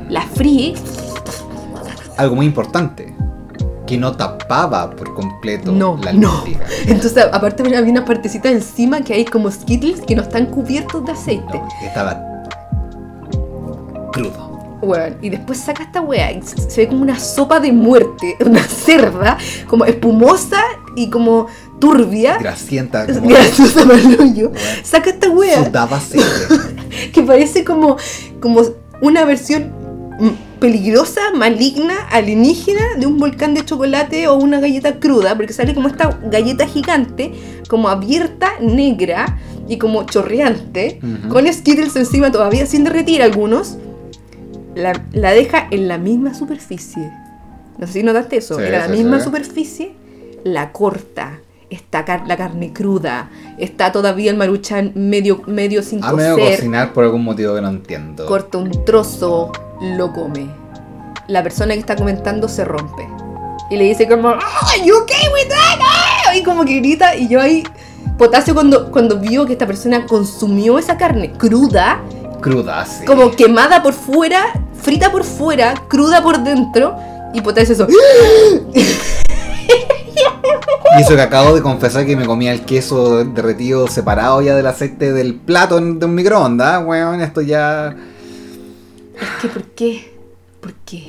La fríe, Algo muy importante. Que no tapaba por completo no, la no. Entonces, aparte había unas partecitas encima que hay como skittles que no están cubiertos de aceite. No, estaba crudo. Bueno, y después saca esta wea y se ve como una sopa de muerte, una cerda, como espumosa y como turbia. Grasienta. como. Saca esta wea Sudaba aceite. que parece como, como una versión peligrosa, maligna, alienígena de un volcán de chocolate o una galleta cruda, porque sale como esta galleta gigante, como abierta, negra y como chorreante, Ujú. con Skittles encima todavía sin derretir algunos. La, la deja en la misma superficie. No sé si notaste eso. Sí, en la sí, misma sí. superficie la corta. Está car- la carne cruda. Está todavía el maruchan medio, medio sin A medio cocer. cocinar por algún motivo que no entiendo. Corta un trozo, lo come. La persona que está comentando se rompe. Y le dice como, "Ah, you okay with that? Ah", Y como que grita. Y yo ahí, Potasio cuando, cuando vio que esta persona consumió esa carne cruda, Cruda, sí. como quemada por fuera, frita por fuera, cruda por dentro. Y Potasio eso, Y eso que acabo de confesar que me comía el queso derretido separado ya del aceite del plato de un microondas, weón, esto ya... es que ¿por qué? ¿Por qué?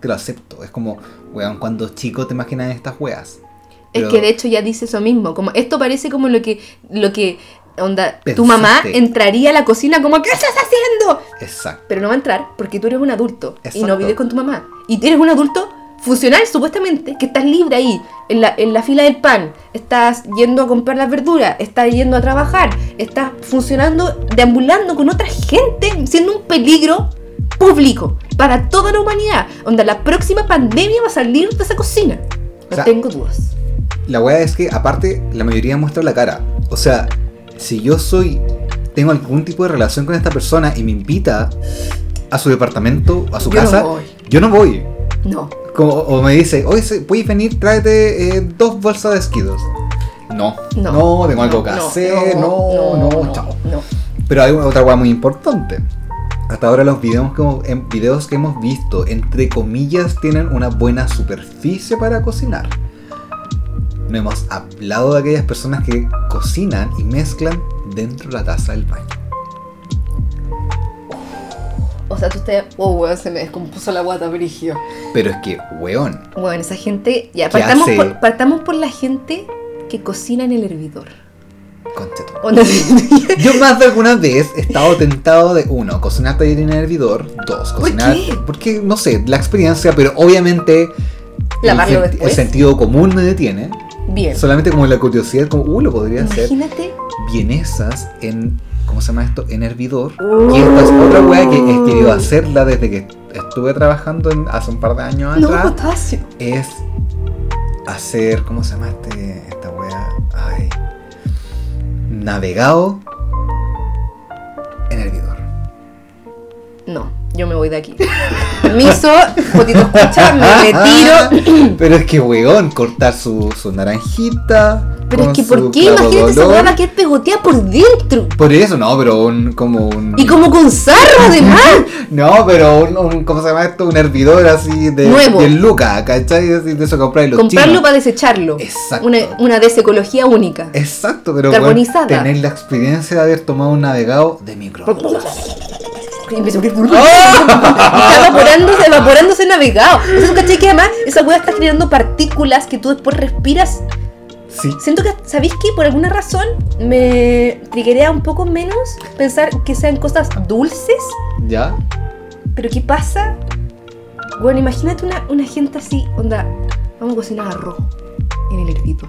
Te lo acepto, es como, weón, cuando chico te imaginas estas weas. Es Pero- que de hecho ya dice eso mismo, como esto parece como lo que lo que onda tu Pensaste. mamá entraría a la cocina como ¿qué estás haciendo? Exacto. Pero no va a entrar porque tú eres un adulto y no Exacto. vives con tu mamá y eres un adulto funcional supuestamente, que estás libre ahí, en la, en la fila del pan, estás yendo a comprar las verduras, estás yendo a trabajar, estás funcionando, deambulando con otra gente, siendo un peligro público para toda la humanidad. Onda, la próxima pandemia va a salir de esa cocina. No O sea, tengo dudas. La weá es que, aparte, la mayoría muestra la cara. O sea, si yo soy. Tengo algún tipo de relación con esta persona y me invita a su departamento, a su Yo no casa, voy. yo no voy. No. Como- o me dice, oye, ¿puedes venir? Tráete eh, dos bolsas de esquidos. No, No. no, tengo algo que hacer, no, no, chao. no. Pero hay otra cosa muy importante. Hasta ahora los videos que, hemos, en videos que hemos visto, entre comillas, tienen una buena superficie para cocinar. No hemos hablado de aquellas personas que cocinan y mezclan dentro de la taza del baño. O sea, tú estás. Oh, weón, se me descompuso la guata, Brigio. Pero es que, weón, Bueno, esa gente. Ya, ¿Qué partamos hace? por, partamos por la gente que cocina en el hervidor. Yo más de alguna vez he estado tentado de, uno, cocinar taller en el hervidor, dos, ¿Por cocinar... qué? Porque, no sé, la experiencia, pero obviamente... El, el sentido común me detiene. Bien. Solamente como la curiosidad, como, uh, lo podría hacer. Imagínate. vienesas en. ¿Cómo se llama esto? En hervidor. Oh. Y esta es otra weá que he querido hacerla desde que estuve trabajando en- hace un par de años No, atrás. potasio. Es hacer. ¿Cómo se llama este, esta weá? Ay. Navegado en hervidor. No, yo me voy de aquí. Permiso, potito escucha, me retiro. Pero es que, weón, cortar su, su naranjita. Pero es que, ¿por qué? Imagínate esa hueá a quedar pegoteada por dentro. Por eso, no, pero un. Como un. Y como con sarro, además. No, pero un, un- ¿cómo se llama esto? Un hervidor así de Nuevo. 10 lucas, ¿cachai? De eso compráis los Comprarlo chinos. para desecharlo. Exacto. Una, una desecología única. Exacto, pero Carbonizada. bueno, tener la experiencia de haber tomado un navegado de micro. Y empezó a- Está evaporándose, evaporándose navegado. Entonces, ¿cachai? Que además esa hueá está generando partículas que tú después respiras. Sí. Siento que, ¿sabéis qué? Por alguna razón me triguea un poco menos pensar que sean cosas dulces. ¿Ya? Pero ¿qué pasa? Bueno, imagínate una, una gente así, onda, vamos a cocinar arroz en el hervidor.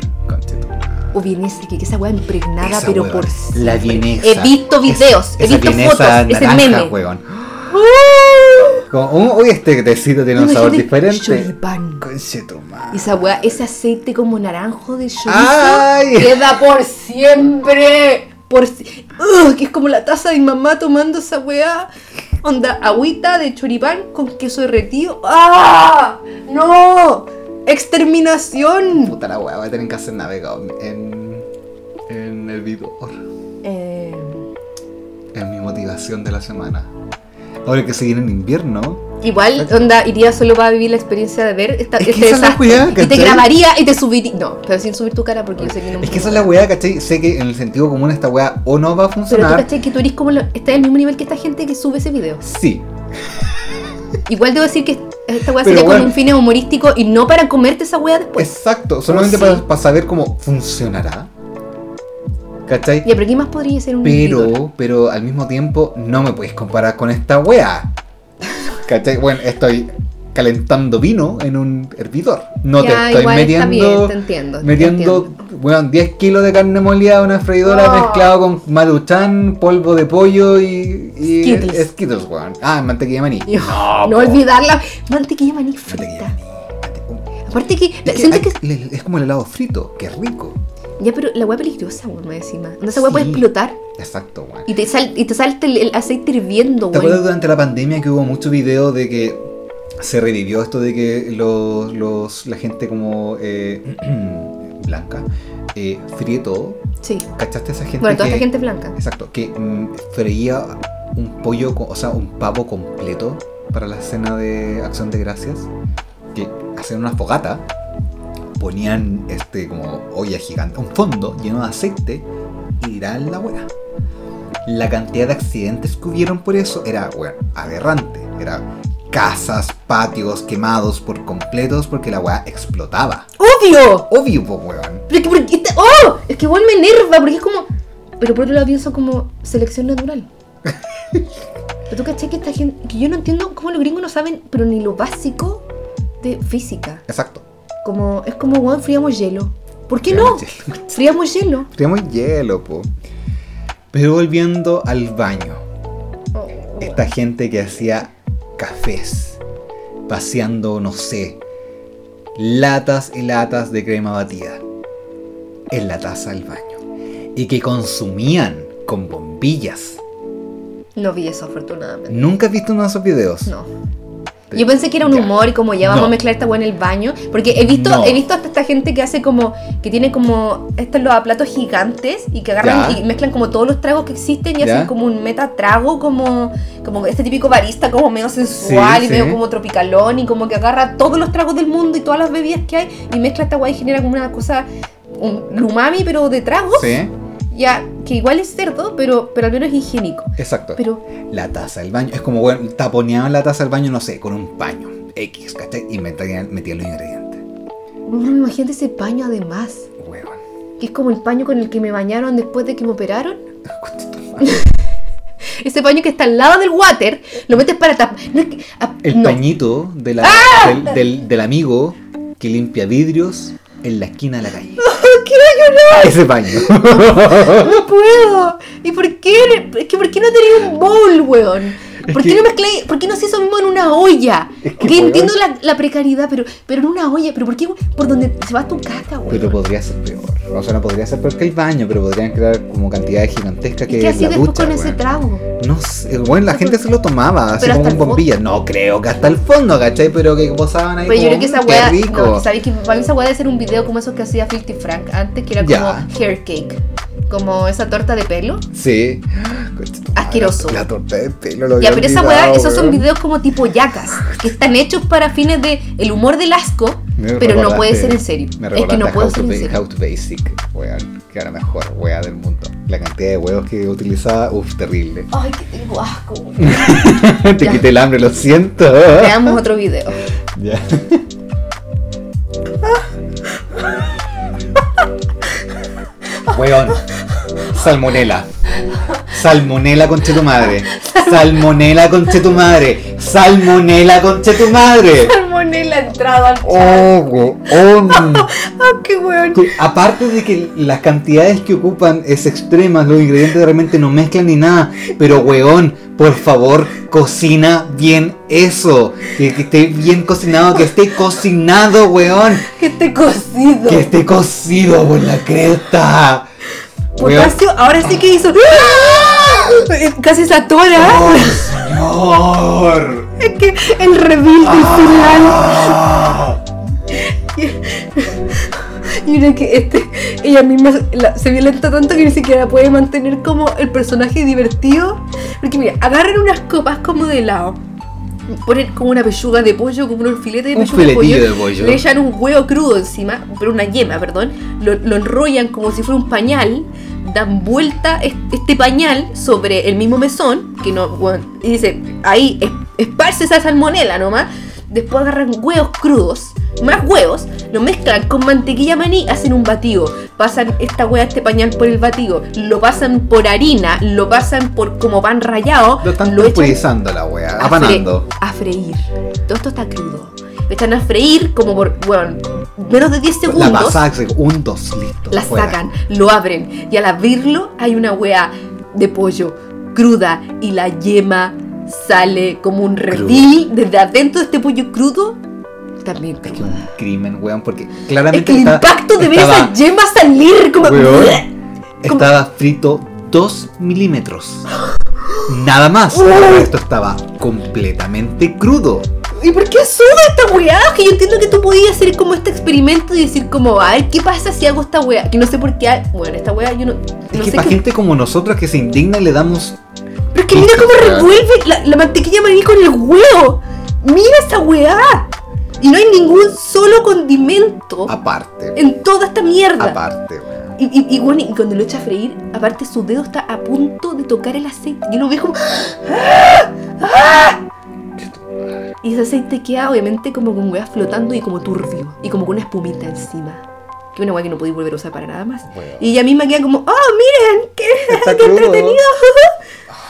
O vienesa, que, que esa hueá impregnada, Esa pero hueá, por La vienesa. He visto videos, Es- he visto fotos, ese naranja, meme. weón. Como, un- uy, este tecito tiene un sabor diferente. choripán. Esa weá, ese aceite como naranjo de chorizo queda por siempre. Por si- Ugh, que es como la taza de mi mamá tomando esa weá. Onda, agüita de choripán con queso derretido. ¡Ah! ¡No! ¡Exterminación! Puta la weá, voy a tener que hacer navegado en, en hervidor. Eh, Es mi motivación de la semana. Ahora que se viene en invierno. igual, onda, iría solo para vivir la experiencia de ver esta, Es que este esa es la desastre. weá, y te grabaría y te subiría. No, pero sin subir tu cara porque yo sé que no Es que esa es la weá, ¿cachai? Sé que en el sentido común esta weá o no va a Pero tú funcionar. cachai que tú eres como. la- estás al mismo nivel que esta gente que sube ese video. Sí. Igual debo decir que esta weá sería bueno. con un fin humorístico y no para comerte esa weá después. Exacto. Solamente sí. para, para saber cómo funcionará. ¿Cachai? Ya, pero ¿qué más podría ser un? Pero, pero al mismo tiempo no me puedes comparar con esta weá. ¿Cachai? Bueno, estoy calentando vino en un hervidor. No te estoy metiendo. bien, te entiendo, te metiendo, entiendo. weón, 10 kilos de carne molida a una freidora No. mezclado con maruchan, polvo de pollo y. y Skittles. Skittles, weón. Ah, mantequilla de maní. No, olvidarla. Mantequilla maní de frita. maní. mante- Aparte que, Es, que hay- es como el helado frito, que rico. Ya, pero la weá peligrosa, weón, más encima. Esa weá puede Sí. explotar Exacto, weón. y te, sal, y te salta el, el aceite hirviendo, ¿Te acuerdas weón. durante la pandemia que hubo muchos videos de que se revivió esto de que los, los la gente como eh, blanca eh, fríe todo? Sí. ¿Cachaste a esa gente Bueno, toda que, esta gente blanca. Exacto, que mm, freía un pollo, o sea, un pavo completo para la cena de Acción de Gracias, que hacían una fogata, ponían este como olla gigante, un fondo lleno de aceite y tiraban la hueá. La cantidad de accidentes que hubieron por eso era, bueno, aberrante. Era casas, patios quemados por completos porque la hueá explotaba. ¡Obvio! Obvio, pues, weón. Pero es que, porque ¡Oh! Es que igual me enerva porque es como. Pero por otro lado pienso como selección natural. Pero tú caché que esta gente. Que yo no entiendo cómo los gringos no saben, pero ni lo básico de física. Exacto. Como, es como, weón, fríamos hielo. ¿Por qué Fríamos no? hielo. Fríamos hielo. Teníamos hielo, po. Pero volviendo al baño. Esta gente que hacía cafés, vaciando, no sé, latas y latas de crema batida en la taza del baño. Y que consumían con bombillas. No vi eso, afortunadamente. ¿Nunca has visto uno de esos videos? No. Yo pensé que era un Ya. humor y como ya vamos No. a mezclar esta weá en el baño. Porque he visto, No. he visto hasta esta gente que hace como, que tiene como estos los platos gigantes y que agarran Ya. y mezclan como todos los tragos que existen y Ya. hacen como un meta trago, como, como este típico barista como medio sensual Sí, y medio sí. como tropicalón y como que agarra todos los tragos del mundo y todas las bebidas que hay y mezcla esta weá y genera como una cosa, un umami pero de tragos. Sí, Ya, que igual es cerdo, pero, pero al menos es higiénico. exacto. Pero, La taza del baño. Es como, bueno, taponeaban la taza del baño, no sé, con un paño. X, ¿cachai? Y metían, metían los ingredientes. no, imagínate ese paño además. Huevón. que es como el paño con el que me bañaron después de que me operaron. Ese paño que está al lado del water, lo metes para tapar. No, es que- ah, El no. pañito de la- ¡Ah! del, del- del amigo que limpia vidrios en la esquina de la calle. Ese paño. ¡No puedo! ¿Y por qué? Es que ¿por qué no tenía un bowl, weón? ¿Por qué no mezclé? ¿Por qué no se hizo mismo en una olla? Es que, entiendo la, la precariedad, pero, pero en una olla. ¿Pero por qué? Por donde se va tu caca, weón. Pero podría ser peor. O sea, no podría ser peor que el baño, pero podrían crear como cantidades gigantescas ¿Y que qué es hacía después con ese trago? No sé, bueno, la gente se lo tomaba, así como el bombillas. No creo que hasta el fondo, ¿cachai? Pero que posaban ahí Pero yo como, creo que esa "Mm, qué weá. No, sabéis que para mí esa weá debe ser un video como esos que hacía Filthy Frank antes, que era como Ya. hair cake. Como esa torta de pelo. Sí. Asqueroso. La torta de pelo lo Ya, pero esa weá, esos son videos como tipo yacas, que están hechos para fines de el humor del asco, pero no puede ser en serio. Me Es que no puede ser en Ba- serio. How to Basic, weón. Que era la mejor weá del mundo. La cantidad de huevos que utilizaba, uff, terrible. Ay, que tengo asco. Te Ya. quité el hambre, lo siento. Veamos otro video. Ya. Weón. Salmonela. Salmonela conche tu madre. Salmonela conche tu madre. Salmonela conche tu madre. Salmonella entrado al chat. Oh, weón. Qué weón. Aparte de que las cantidades que ocupan es extremas, los ingredientes realmente no mezclan ni nada. Pero weón, por favor, cocina bien eso. Que, que esté bien cocinado, que esté cocinado, weón. Que esté cocido. Que esté cocido por la cresta. Potasio, ahora sí que hizo. ¡Ah! Casi se atora. ¡Oh, señor! Es que el reveal del final. Ah. Y mira que este, ella misma la- se violenta tanto que ni siquiera puede mantener como el personaje divertido. Porque mira, agarran unas copas como de helado. Ponen como una pechuga de pollo, como un filete de Un pechuga de pollo, filetillo de pollo. Le echan un huevo crudo encima, pero una yema, perdón. Lo, lo enrollan como si fuera un pañal. Dan vuelta es- este pañal sobre el mismo mesón. Que no, bueno, y dice, ahí es- esparce esa salmonela nomás. Después agarran huevos crudos, más huevos, lo mezclan con mantequilla maní, hacen un batido. Pasan esta hueá, este pañal por el batido, lo pasan por harina, lo pasan por como pan rallado, Lo están lo echan la a, apanando. fre- a freír. Todo esto está crudo. Lo echan a freír como por, bueno, menos de 10 La segundos. pasada, un, dos, listo. La fuera. sacan, lo abren y al abrirlo hay una hueá de pollo cruda y la yema sale como un reveal desde adentro de este pollo crudo. También Es que un crimen, weón, porque Es claramente que el impacto de ver esa yema salir como... weón, como- estaba frito 2 milímetros. Nada más. El resto estaba completamente crudo. ¿Y por qué sube esta weá? Que yo entiendo que tú podías hacer como este experimento y decir como, a ver, ¿qué pasa si hago esta weá? Que no sé por qué, bueno, esta weá yo no, Es que sé para gente como nosotros que se indigna y le damos. Pero es que mira cómo Weá. revuelve la, la mantequilla maní con el huevo. Mira esa weá. Y no hay ningún solo condimento Aparte. en toda esta mierda. Aparte, weón. Y, y, y bueno, y cuando lo echa a freír, aparte su dedo está a punto de tocar el aceite. Yo lo veo como... ¡Ah! ¡Ah! Y ese aceite queda obviamente como con weá flotando y como turbio. Y como con una espumita encima. Que una weá que no podéis volver a usar para nada más. Weón. Y ella misma queda como, ¡Oh, miren! ¡Qué, qué entretenido!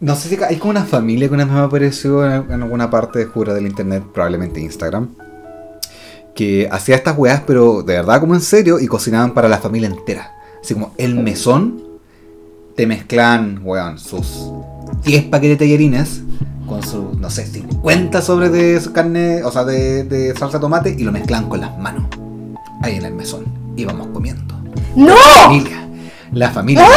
Ah. No sé si hay como una familia que una vez me apareció en, alguna parte, jura, del internet, probablemente Instagram, que hacía estas weas, pero de verdad como en serio, y cocinaban para la familia entera. Así como el mesón, te mezclan, weón, sus 10 paquetes de tallarines con sus, no sé, 50 sobres de carne, o sea, de, de salsa de tomate, y lo mezclan con las manos. Ahí en el mesón. Íbamos comiendo. ¡No! La familia. La familia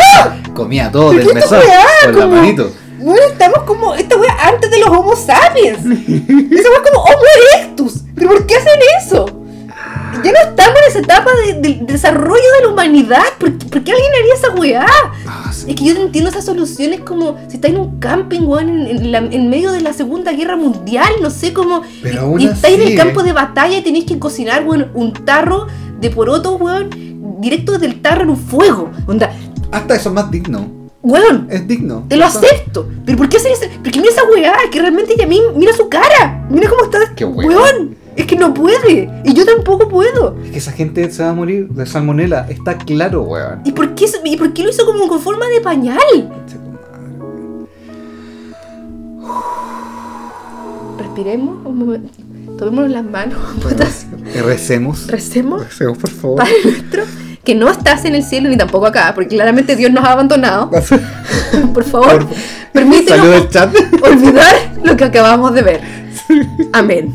comía todo del ¿Pero qué mesón con la manito. Bueno, estamos como. Esta wea antes de los Homo sapiens. Esa wea es como Homo erectus. ¿Pero por qué hacen eso? Ya no estamos en esa etapa de, de- de desarrollo de la humanidad. ¿Por, qué- por qué alguien haría esa weá? Ah, sí. Es que yo no entiendo esas soluciones como si estáis en un camping, weón, en, en la- en medio de la Segunda Guerra Mundial, no sé cómo. Pero y, y estáis en el campo eh. de batalla y tenéis que cocinar, weón, un tarro de poroto, weón, directo desde el tarro en un fuego. Onda, Hasta eso es más digno. Weón, Es digno. te lo acepto. Pero ¿por qué hacen eso? Porque mira esa weá, que realmente ella a mí, mira su cara. Mira cómo está. Qué weón. weón. Es que no puede. Y yo tampoco puedo. Es que esa gente se va a morir de salmonela. Está claro, weón. ¿Y por qué, y por qué lo hizo como con forma de pañal? Che, tu madre. Respiremos un momento. Tomémonos las manos, recemos. Recemos. Recemos, por favor. Padre nuestro, que no estás en el cielo ni tampoco acá, porque claramente Dios nos ha abandonado. Por favor, permítenos chat. olvidar lo que acabamos de ver. Amén.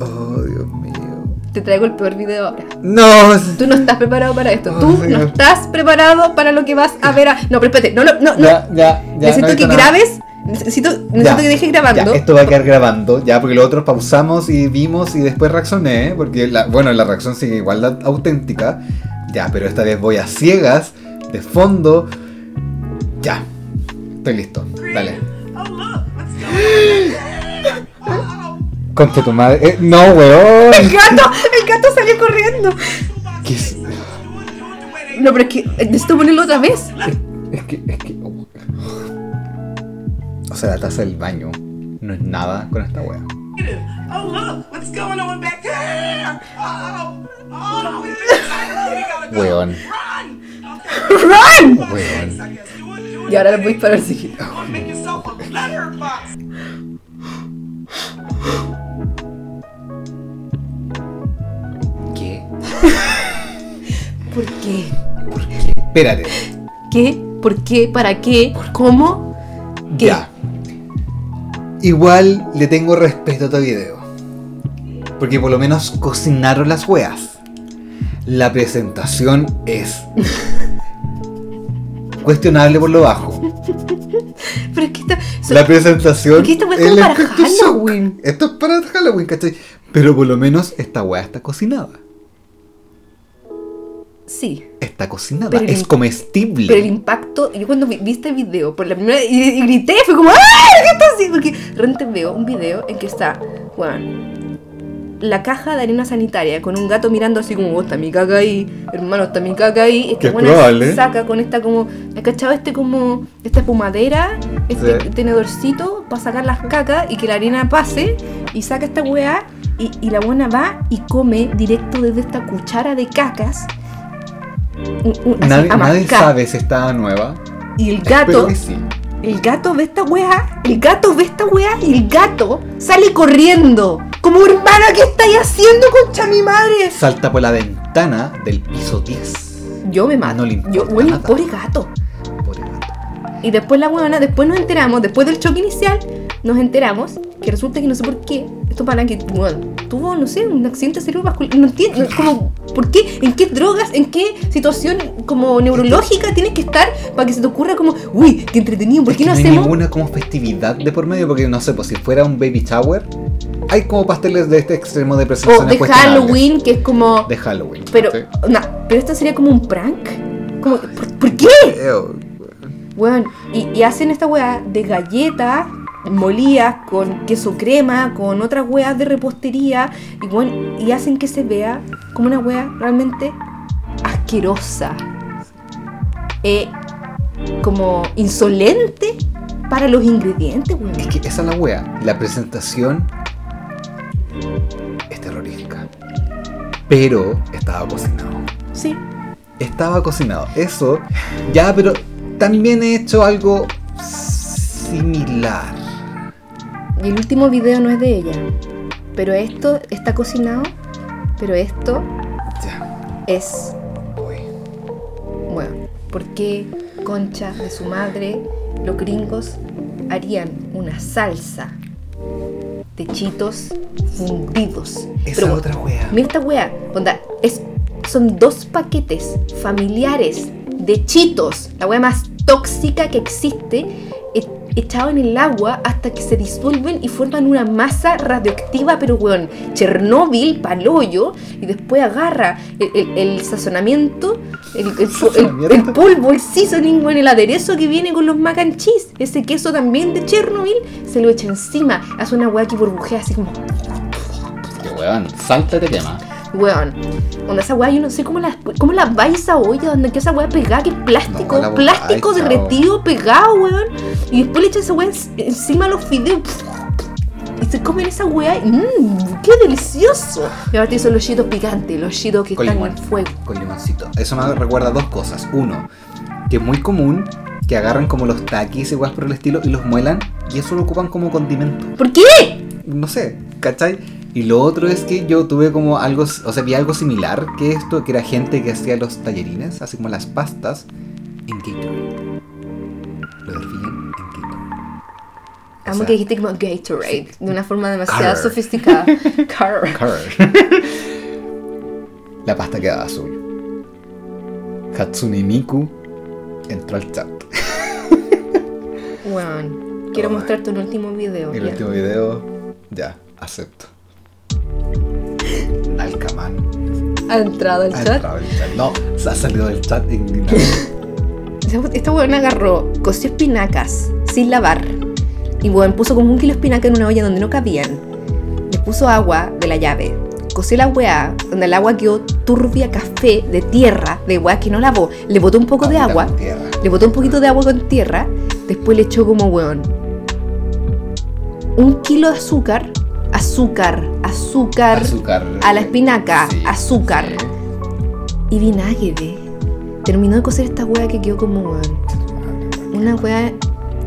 Oh, Dios mío. Te traigo el peor video ahora. No. Tú no estás preparado para esto. Oh, Tú no estás preparado para lo que vas a ver. A... No, pero espérate. No, no, no. Ya, ya, ya. necesito no que nada. grabes. Necesito, necesito Ya, que dejes grabando. Ya, esto va a quedar grabando, ya, porque lo otro pausamos y vimos y después reaccioné, porque, la, bueno, la reacción sigue igual de auténtica. Ya, pero esta vez voy a ciegas, de fondo. Ya, estoy listo, dale. Concha tu madre. Eh, no, El weón. gato, el gato salió corriendo. ¿Qué es? No, pero es que necesito ponerlo otra vez. Es que, es que. La taza del baño no es nada con esta wea. Oh look, what's going on back there? Oh, oh. Weón, Run! Weón. Y ahora lo voy para el siguiente. ¿Qué? ¿Por qué? Espérate. ¿Qué? ¿Por qué? ¿Para qué? ¿Cómo? ¿Qué? Ya. Igual le tengo respeto a tu video. Porque por lo menos cocinaron las weas. La presentación es cuestionable por lo bajo. Pero es que esta. so- La presentación. Esta es como el para shock. Halloween. Esto es para Halloween, ¿cachai? Pero por lo menos esta wea está cocinada. Sí. Está cocinada. Pero es comestible. Pero el impacto, yo cuando vi, vi este video por la primera y, y grité, fue como ¡Ay! ¿Qué está haciendo? Porque realmente veo un video en que está, bueno, la caja de arena sanitaria con un gato mirando así como, oh, está mi caca ahí, hermano, está mi caca ahí. Esta Que es buena probable. saca con esta como, ¿has cachado este como, esta espumadera, este Sí. tenedorcito para sacar las cacas y que la arena pase y saca esta weá y, y la buena va y come directo desde esta cuchara de cacas. Nadie, nadie sabe si está nueva. Y el gato, sí. el gato ve esta weá, el gato ve esta weá y el gato sale corriendo. Como hermana, ¿qué estáis haciendo, concha mi madre? Salta por la ventana del piso 10. Yo me mato. No le Yo, nada. pobre gato. Pobre gato. Y después la weona, después nos enteramos, después del choque inicial, nos enteramos que resulta que no sé por qué, esto para que, bueno, tuvo, no sé, un accidente cerebrovascular, no entiendo, como, ¿por qué? ¿En qué drogas, en qué situación como neurológica tienes que estar para que se te ocurra como, uy, qué entretenido, ¿por Es qué que no no hay hacemos? ninguna como festividad de por medio, porque no sé, pues si fuera un baby shower, hay como pasteles de este extremo de O presentación de Halloween, que es como, De Halloween. pero, ¿sí? no, pero esto sería como un prank. Como, ¿por, por qué? Bueno, y, y hacen esta weá de galletas molías con queso crema, con otras weas de repostería, y, bueno, y hacen que se vea como una wea realmente asquerosa. Eh, como insolente para los ingredientes, weón. Es que esa es la wea. La presentación es terrorífica. Pero estaba cocinado. Sí. Estaba cocinado. Eso, ya, pero también he hecho algo similar. Y el último video no es de ella. Pero esto está cocinado. Pero esto Ya, es. voy. Bueno, ¿por qué concha de su madre los gringos harían una salsa de chitos fundidos? Esa Pero, otra wea. Mira esta wea, onda, es, son dos paquetes familiares de chitos, la wea más tóxica que existe, echado en el agua hasta que se disuelven y forman una masa radioactiva, pero weón, Chernóbil, palollo, y después agarra el, el- el sazonamiento, el, el- el- Sazonamiento. el polvo, el seasoning, weón, el aderezo que viene con los mac and cheese, ese queso también de Chernobyl, se lo echa encima, hace una wea que burbujea así como... Que weón, salta y te quema. Weón, onda esa weá, yo no sé cómo la, cómo la va esa olla, donde que esa weá pegada, que es plástico, No, plástico botáis, derretido, pegado, weón. Y después le echan esa weá en- encima los fideos. Y se comen esa weá mmm, qué delicioso. Y aparte son los chitos picantes, los chitos que Con están limón. en fuego. Con limoncito. Eso me recuerda dos cosas. Uno, que es muy común que agarran como los taquis y weas por el estilo y los muelan y eso lo ocupan como condimento. ¿Por qué? No sé, ¿cachai? Y lo otro es que yo tuve como algo, o sea, vi algo similar que esto, que era gente que hacía los tallarines, así como las pastas, en Gatorade. Lo hervían en Gatorade. O Amo sea, que dijiste como Gatorade, de una forma demasiado sofisticada. Carr. Carr. La pasta quedaba azul. Hatsune Miku entró al chat. Weón, quiero Oh. mostrarte un último video. El ya. último video, ya, acepto. Alcamán. ¿Ha entrado al Ha chat? entrado al chat. No, se ha salido del chat Esta weón agarró, coció espinacas sin lavar. Y weón puso como un kilo de espinaca en una olla donde no cabían. Le puso agua de la llave. Coció la weá, donde el agua quedó turbia café de tierra, de weá que no lavó. Le botó un poco de agua, le botó un poquito de agua con tierra. Después le echó como weón. Un kilo de azúcar, azúcar, azúcar, Azúcar. a la espinaca, Sí, azúcar. sí. y vinagre. Terminó de cocer esta weá que quedó como. Una weá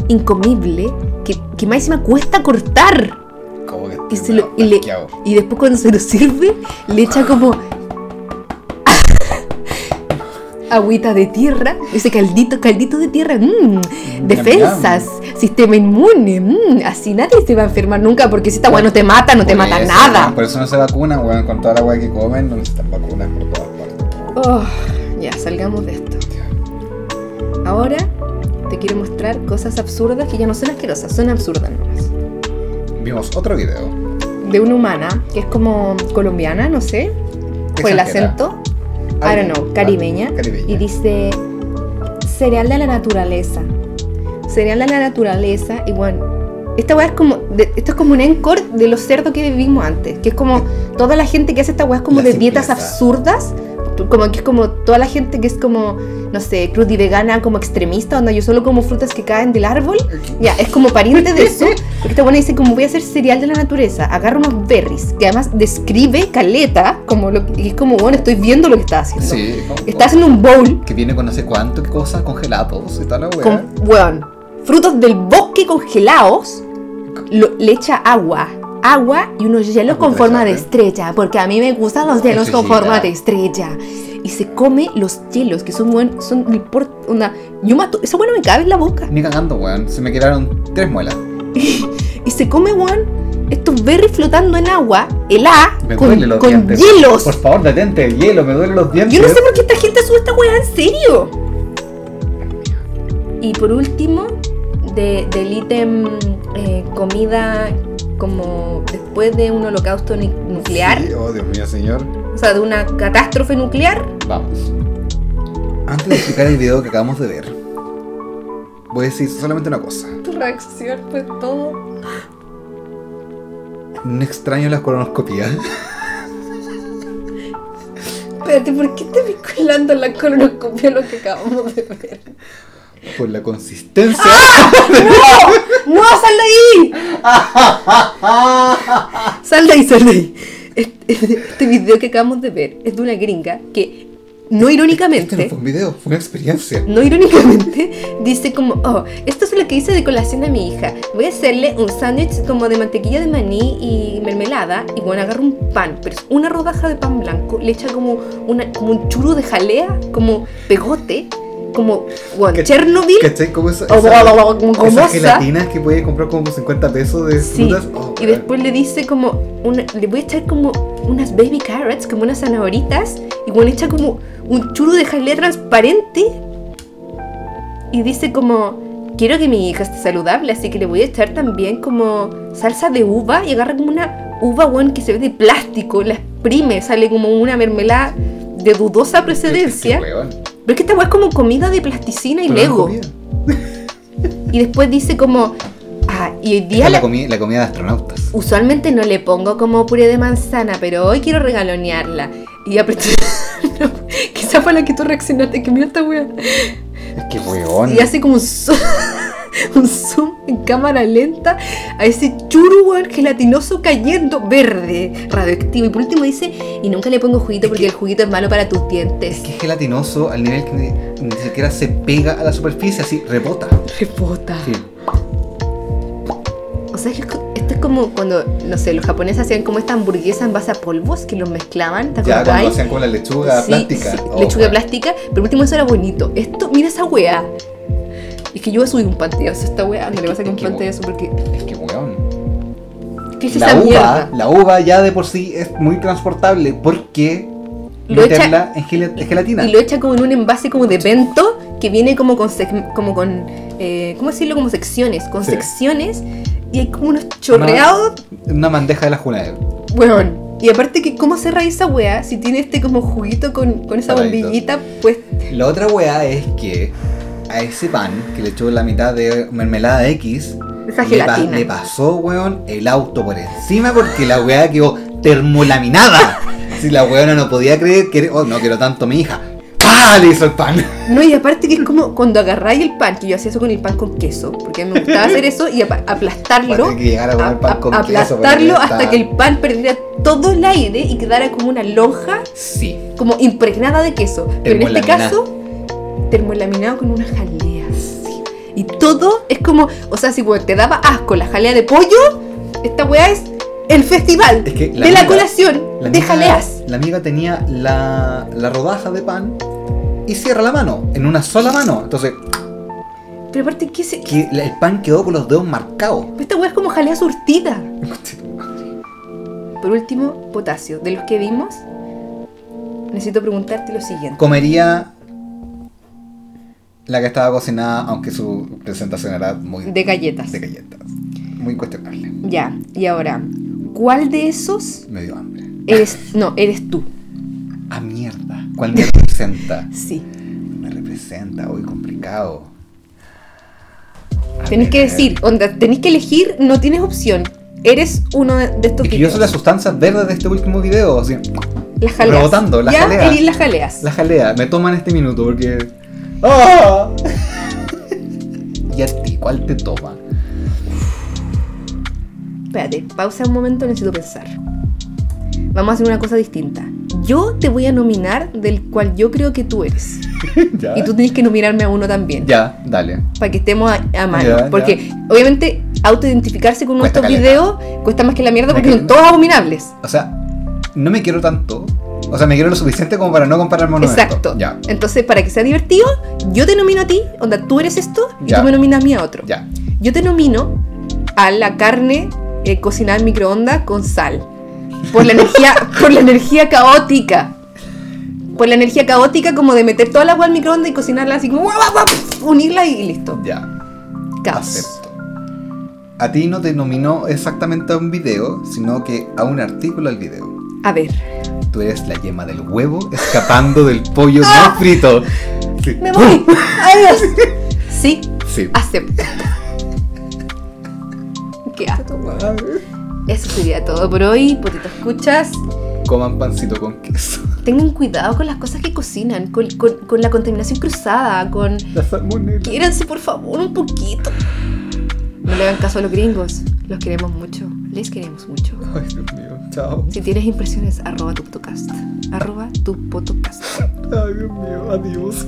incomible que, que más encima cuesta cortar. Como que Y, se lo- y, le- y después cuando se lo sirve, le echa como agüita de tierra, ese caldito, caldito de tierra, mmm, defensas, sistema inmune, mmm, así nadie se va a enfermar nunca porque si esta weá no te mata, no te Por mata eso, nada. weón, Por eso no se vacuna, weón. Con toda la weá que comen, no necesitan vacunas por todas partes. Oh, ya, salgamos de esto. Ahora te quiero mostrar cosas absurdas que ya no son asquerosas, son absurdas nomás. Vimos otro video. De una humana que es como colombiana, no sé, fue el acento, I don't know, caribeña, Caribeña. y dice cereal de la naturaleza. De la naturaleza, y bueno, esta weá es como, de- esto es como un encore de los cerdos que vivimos antes, que es como toda la gente que hace esta weá es como La de dietas simpleza. absurdas, como que es como toda la gente que es como, no sé, crud y vegana, como extremista, donde yo solo como frutas que caen del árbol, ya, es como pariente de eso, porque esta buena dice como voy a hacer cereal de la naturaleza, agarra unos berries, que además describe caleta, como lo que y es como, bueno, estoy viendo lo que está haciendo. Sí, como- Está haciendo un bowl Que viene con no sé cuánto qué cosa, congelados y tal la weá. con, weón, frutos del bosque congelados, lo- le echa agua, agua y unos hielos Agua con forma de presente. estrella, porque a mí me gustan los hielos con forma de estrella. Y se come los hielos, que son, weón, son onda, yo mato, esa weón no me cabe en la boca. Ni cagando, weón. Se me quedaron tres muelas. Y se come, weón, estos berries flotando en agua, helá, Me con, los con dientes. hielos. Por favor, detente el hielo, me duelen los dientes. Yo no sé por qué esta gente sube esta weá, en serio. Y por último, de, del ítem eh, comida como después de un holocausto nuclear, Sí, oh, Dios mío, señor. o sea, de una catástrofe nuclear. Vamos. Antes de explicar el video que acabamos de ver, voy a decir solamente una cosa. Tu reacción fue todo. No extraño las colonoscopías. Espérate, ¿por qué te vinculando la colonoscopia lo que acabamos de ver? Por la consistencia. ¡No! ¡Sal de ahí! sal de ahí, sal de ahí. Este, este video que acabamos de ver es de una gringa que no Este no irónicamente, fue un video, fue una experiencia. no irónicamente, dice como, oh, esto es lo que hice de colación a mi hija. Voy a hacerle un sándwich como de mantequilla de maní y mermelada. Y bueno, agarro un pan, pero es una rodaja de pan blanco. Le echa como, una, como un churro de jalea, como pegote, como, bueno, ¿Cach- Chernobyl. ¿Cachai? Como esa, esas gelatinas que puede comprar como por 50 pesos de Sí, frutas. Oh, y después le dice como, una- le voy a echar como unas baby carrots, como unas zanahoritas, y bueno, echa como un churro de jalea transparente, y dice como, quiero que mi hija esté saludable, así que le voy a echar también como salsa de uva, y agarra como una uva, bueno, que se ve de plástico, la exprime, sale como una mermelada de dudosa procedencia, Qué weón. Pero es que esta weá es como comida de plasticina y Pero Lego, y después dice como, ah, y hoy Esta día es la- la, comida, la comida de astronautas. Usualmente no le pongo como puré de manzana, pero hoy quiero regalonearla. Y apreté. no, quizá fue la que tú reaccionaste, que mira esta wea. Es que weón. Y hace como un un zoom en cámara lenta a ese churu gelatinoso cayendo verde, radioactivo. Y por último dice, y nunca le pongo juguito porque el juguito es malo para tus dientes. Es que es gelatinoso al nivel que ni, ni siquiera se pega a la superficie, así rebota. Rebota. Sí. O sea, es esto es como cuando, no sé, los japoneses hacían como esta hamburguesa en base a polvos que los mezclaban. ¿Te Ya cuando acordáis? hacían con la lechuga Sí, plástica. sí, Oh, lechuga plástica, pero por último eso era bonito. Esto, mira esa weá. Es que yo voy a subir un pantallazo a esta weá, no le vas a sacar un pantallazo porque. Es que weón. ¿Qué es La esa uva, mierda? la uva ya de por sí es muy transportable porque Lo echa- meterla en gel- en gelatina. Y lo echa como en un envase como de bento que viene como con, como con eh, ¿cómo decirlo? Como secciones, con Sí. secciones y hay como unos chorreados, Una bandeja de la Junaed. weón. Y aparte que cómo se esa weá si tiene este como juguito con, con esa Paradito. bombillita, pues La otra weá es que a ese pan que le echó la mitad de mermelada X, esa le, pa- le pasó, weón, el auto por encima porque la weá quedó termolaminada. si la weona no podía creer que, oh, no quiero tanto a mi hija. ¡Pah! Le hizo el pan. No, y aparte que es como cuando agarráis el pan, que yo hacía eso con el pan con queso, porque me gustaba hacer eso y aplastarlo. Que a comer pan con queso aplastarlo que hasta que el pan perdiera todo el aire y quedara como una lonja, Sí. como impregnada de queso. Pero en este caso, termolaminado con una jalea. Sí. Y todo es como, o sea, si te daba asco la jalea de pollo, esta weá es el festival Es que la de la colación La de amiga- jaleas. La amiga tenía la, la rodaja de pan y cierra la mano, en una sola mano. Entonces, Pero aparte, ¿qué se.? que el pan quedó con los dedos marcados. Esta weá es como jalea surtida. Por último, potasio. De los que vimos, necesito preguntarte lo siguiente. Comería la que estaba cocinada, aunque su presentación era muy De galletas. de galletas. Muy cuestionable. Ya, y ahora, ¿cuál de esos Me dio hambre. eres. No, eres tú? Ah, mierda. ¿Cuál me representa? Sí. Me representa, hoy complicado. A Tenés que decir, onda, tenés que elegir, no tienes opción. Eres uno de estos Es que yo soy las sustancias verdes de este último video. Así, Las jaleas. rebotando, las ya, jaleas. las jaleas. la jalea. Me toman este minuto porque. ¡Ah! ¿Y a ti? ¿Cuál te toma? Espérate, pausa un momento, necesito pensar. Vamos a hacer una cosa distinta. Yo te voy a nominar del cual yo creo que tú eres. ya. Y tú tienes que nominarme a uno también. Ya, dale. Para que estemos a, a mano. Ya, porque obviamente autoidentificarse con nuestros videos cuesta más que la mierda porque son todos abominables. O sea, no me quiero tanto. O sea, me quiero lo suficiente como para no compararme con esto. Exacto. Ya, Entonces, para que sea divertido, yo te nomino a ti, onda, tú eres esto, y Ya. tú me nominas a mí a otro. ya. Yo te nomino a la carne eh, cocinada en microondas con sal. Por la energía, por la energía caótica. Por la energía caótica como de meter toda la agua al microondas y cocinarla así como unirla y, y listo. Ya. Caos. Acepto. A ti no te nominó exactamente a un video, sino que a un artículo al video. A ver, Tú eres la yema del huevo escapando del pollo no frito. Sí. me voy. Adiós. Sí, Sí. acepto. ¿Qué asco. Eso sería todo por hoy. Potito escuchas. Coman pancito con queso. Tengan cuidado con las cosas que cocinan, con, con- con la contaminación cruzada, con... La salmonela. Quiéranse por favor un poquito. No le hagan caso a los gringos. Los queremos mucho. Les queremos mucho. Ay, Dios mío. Chao. Si tienes impresiones, arroba tu podcast. Arroba tu podcast. Ay, Dios mío. Adiós.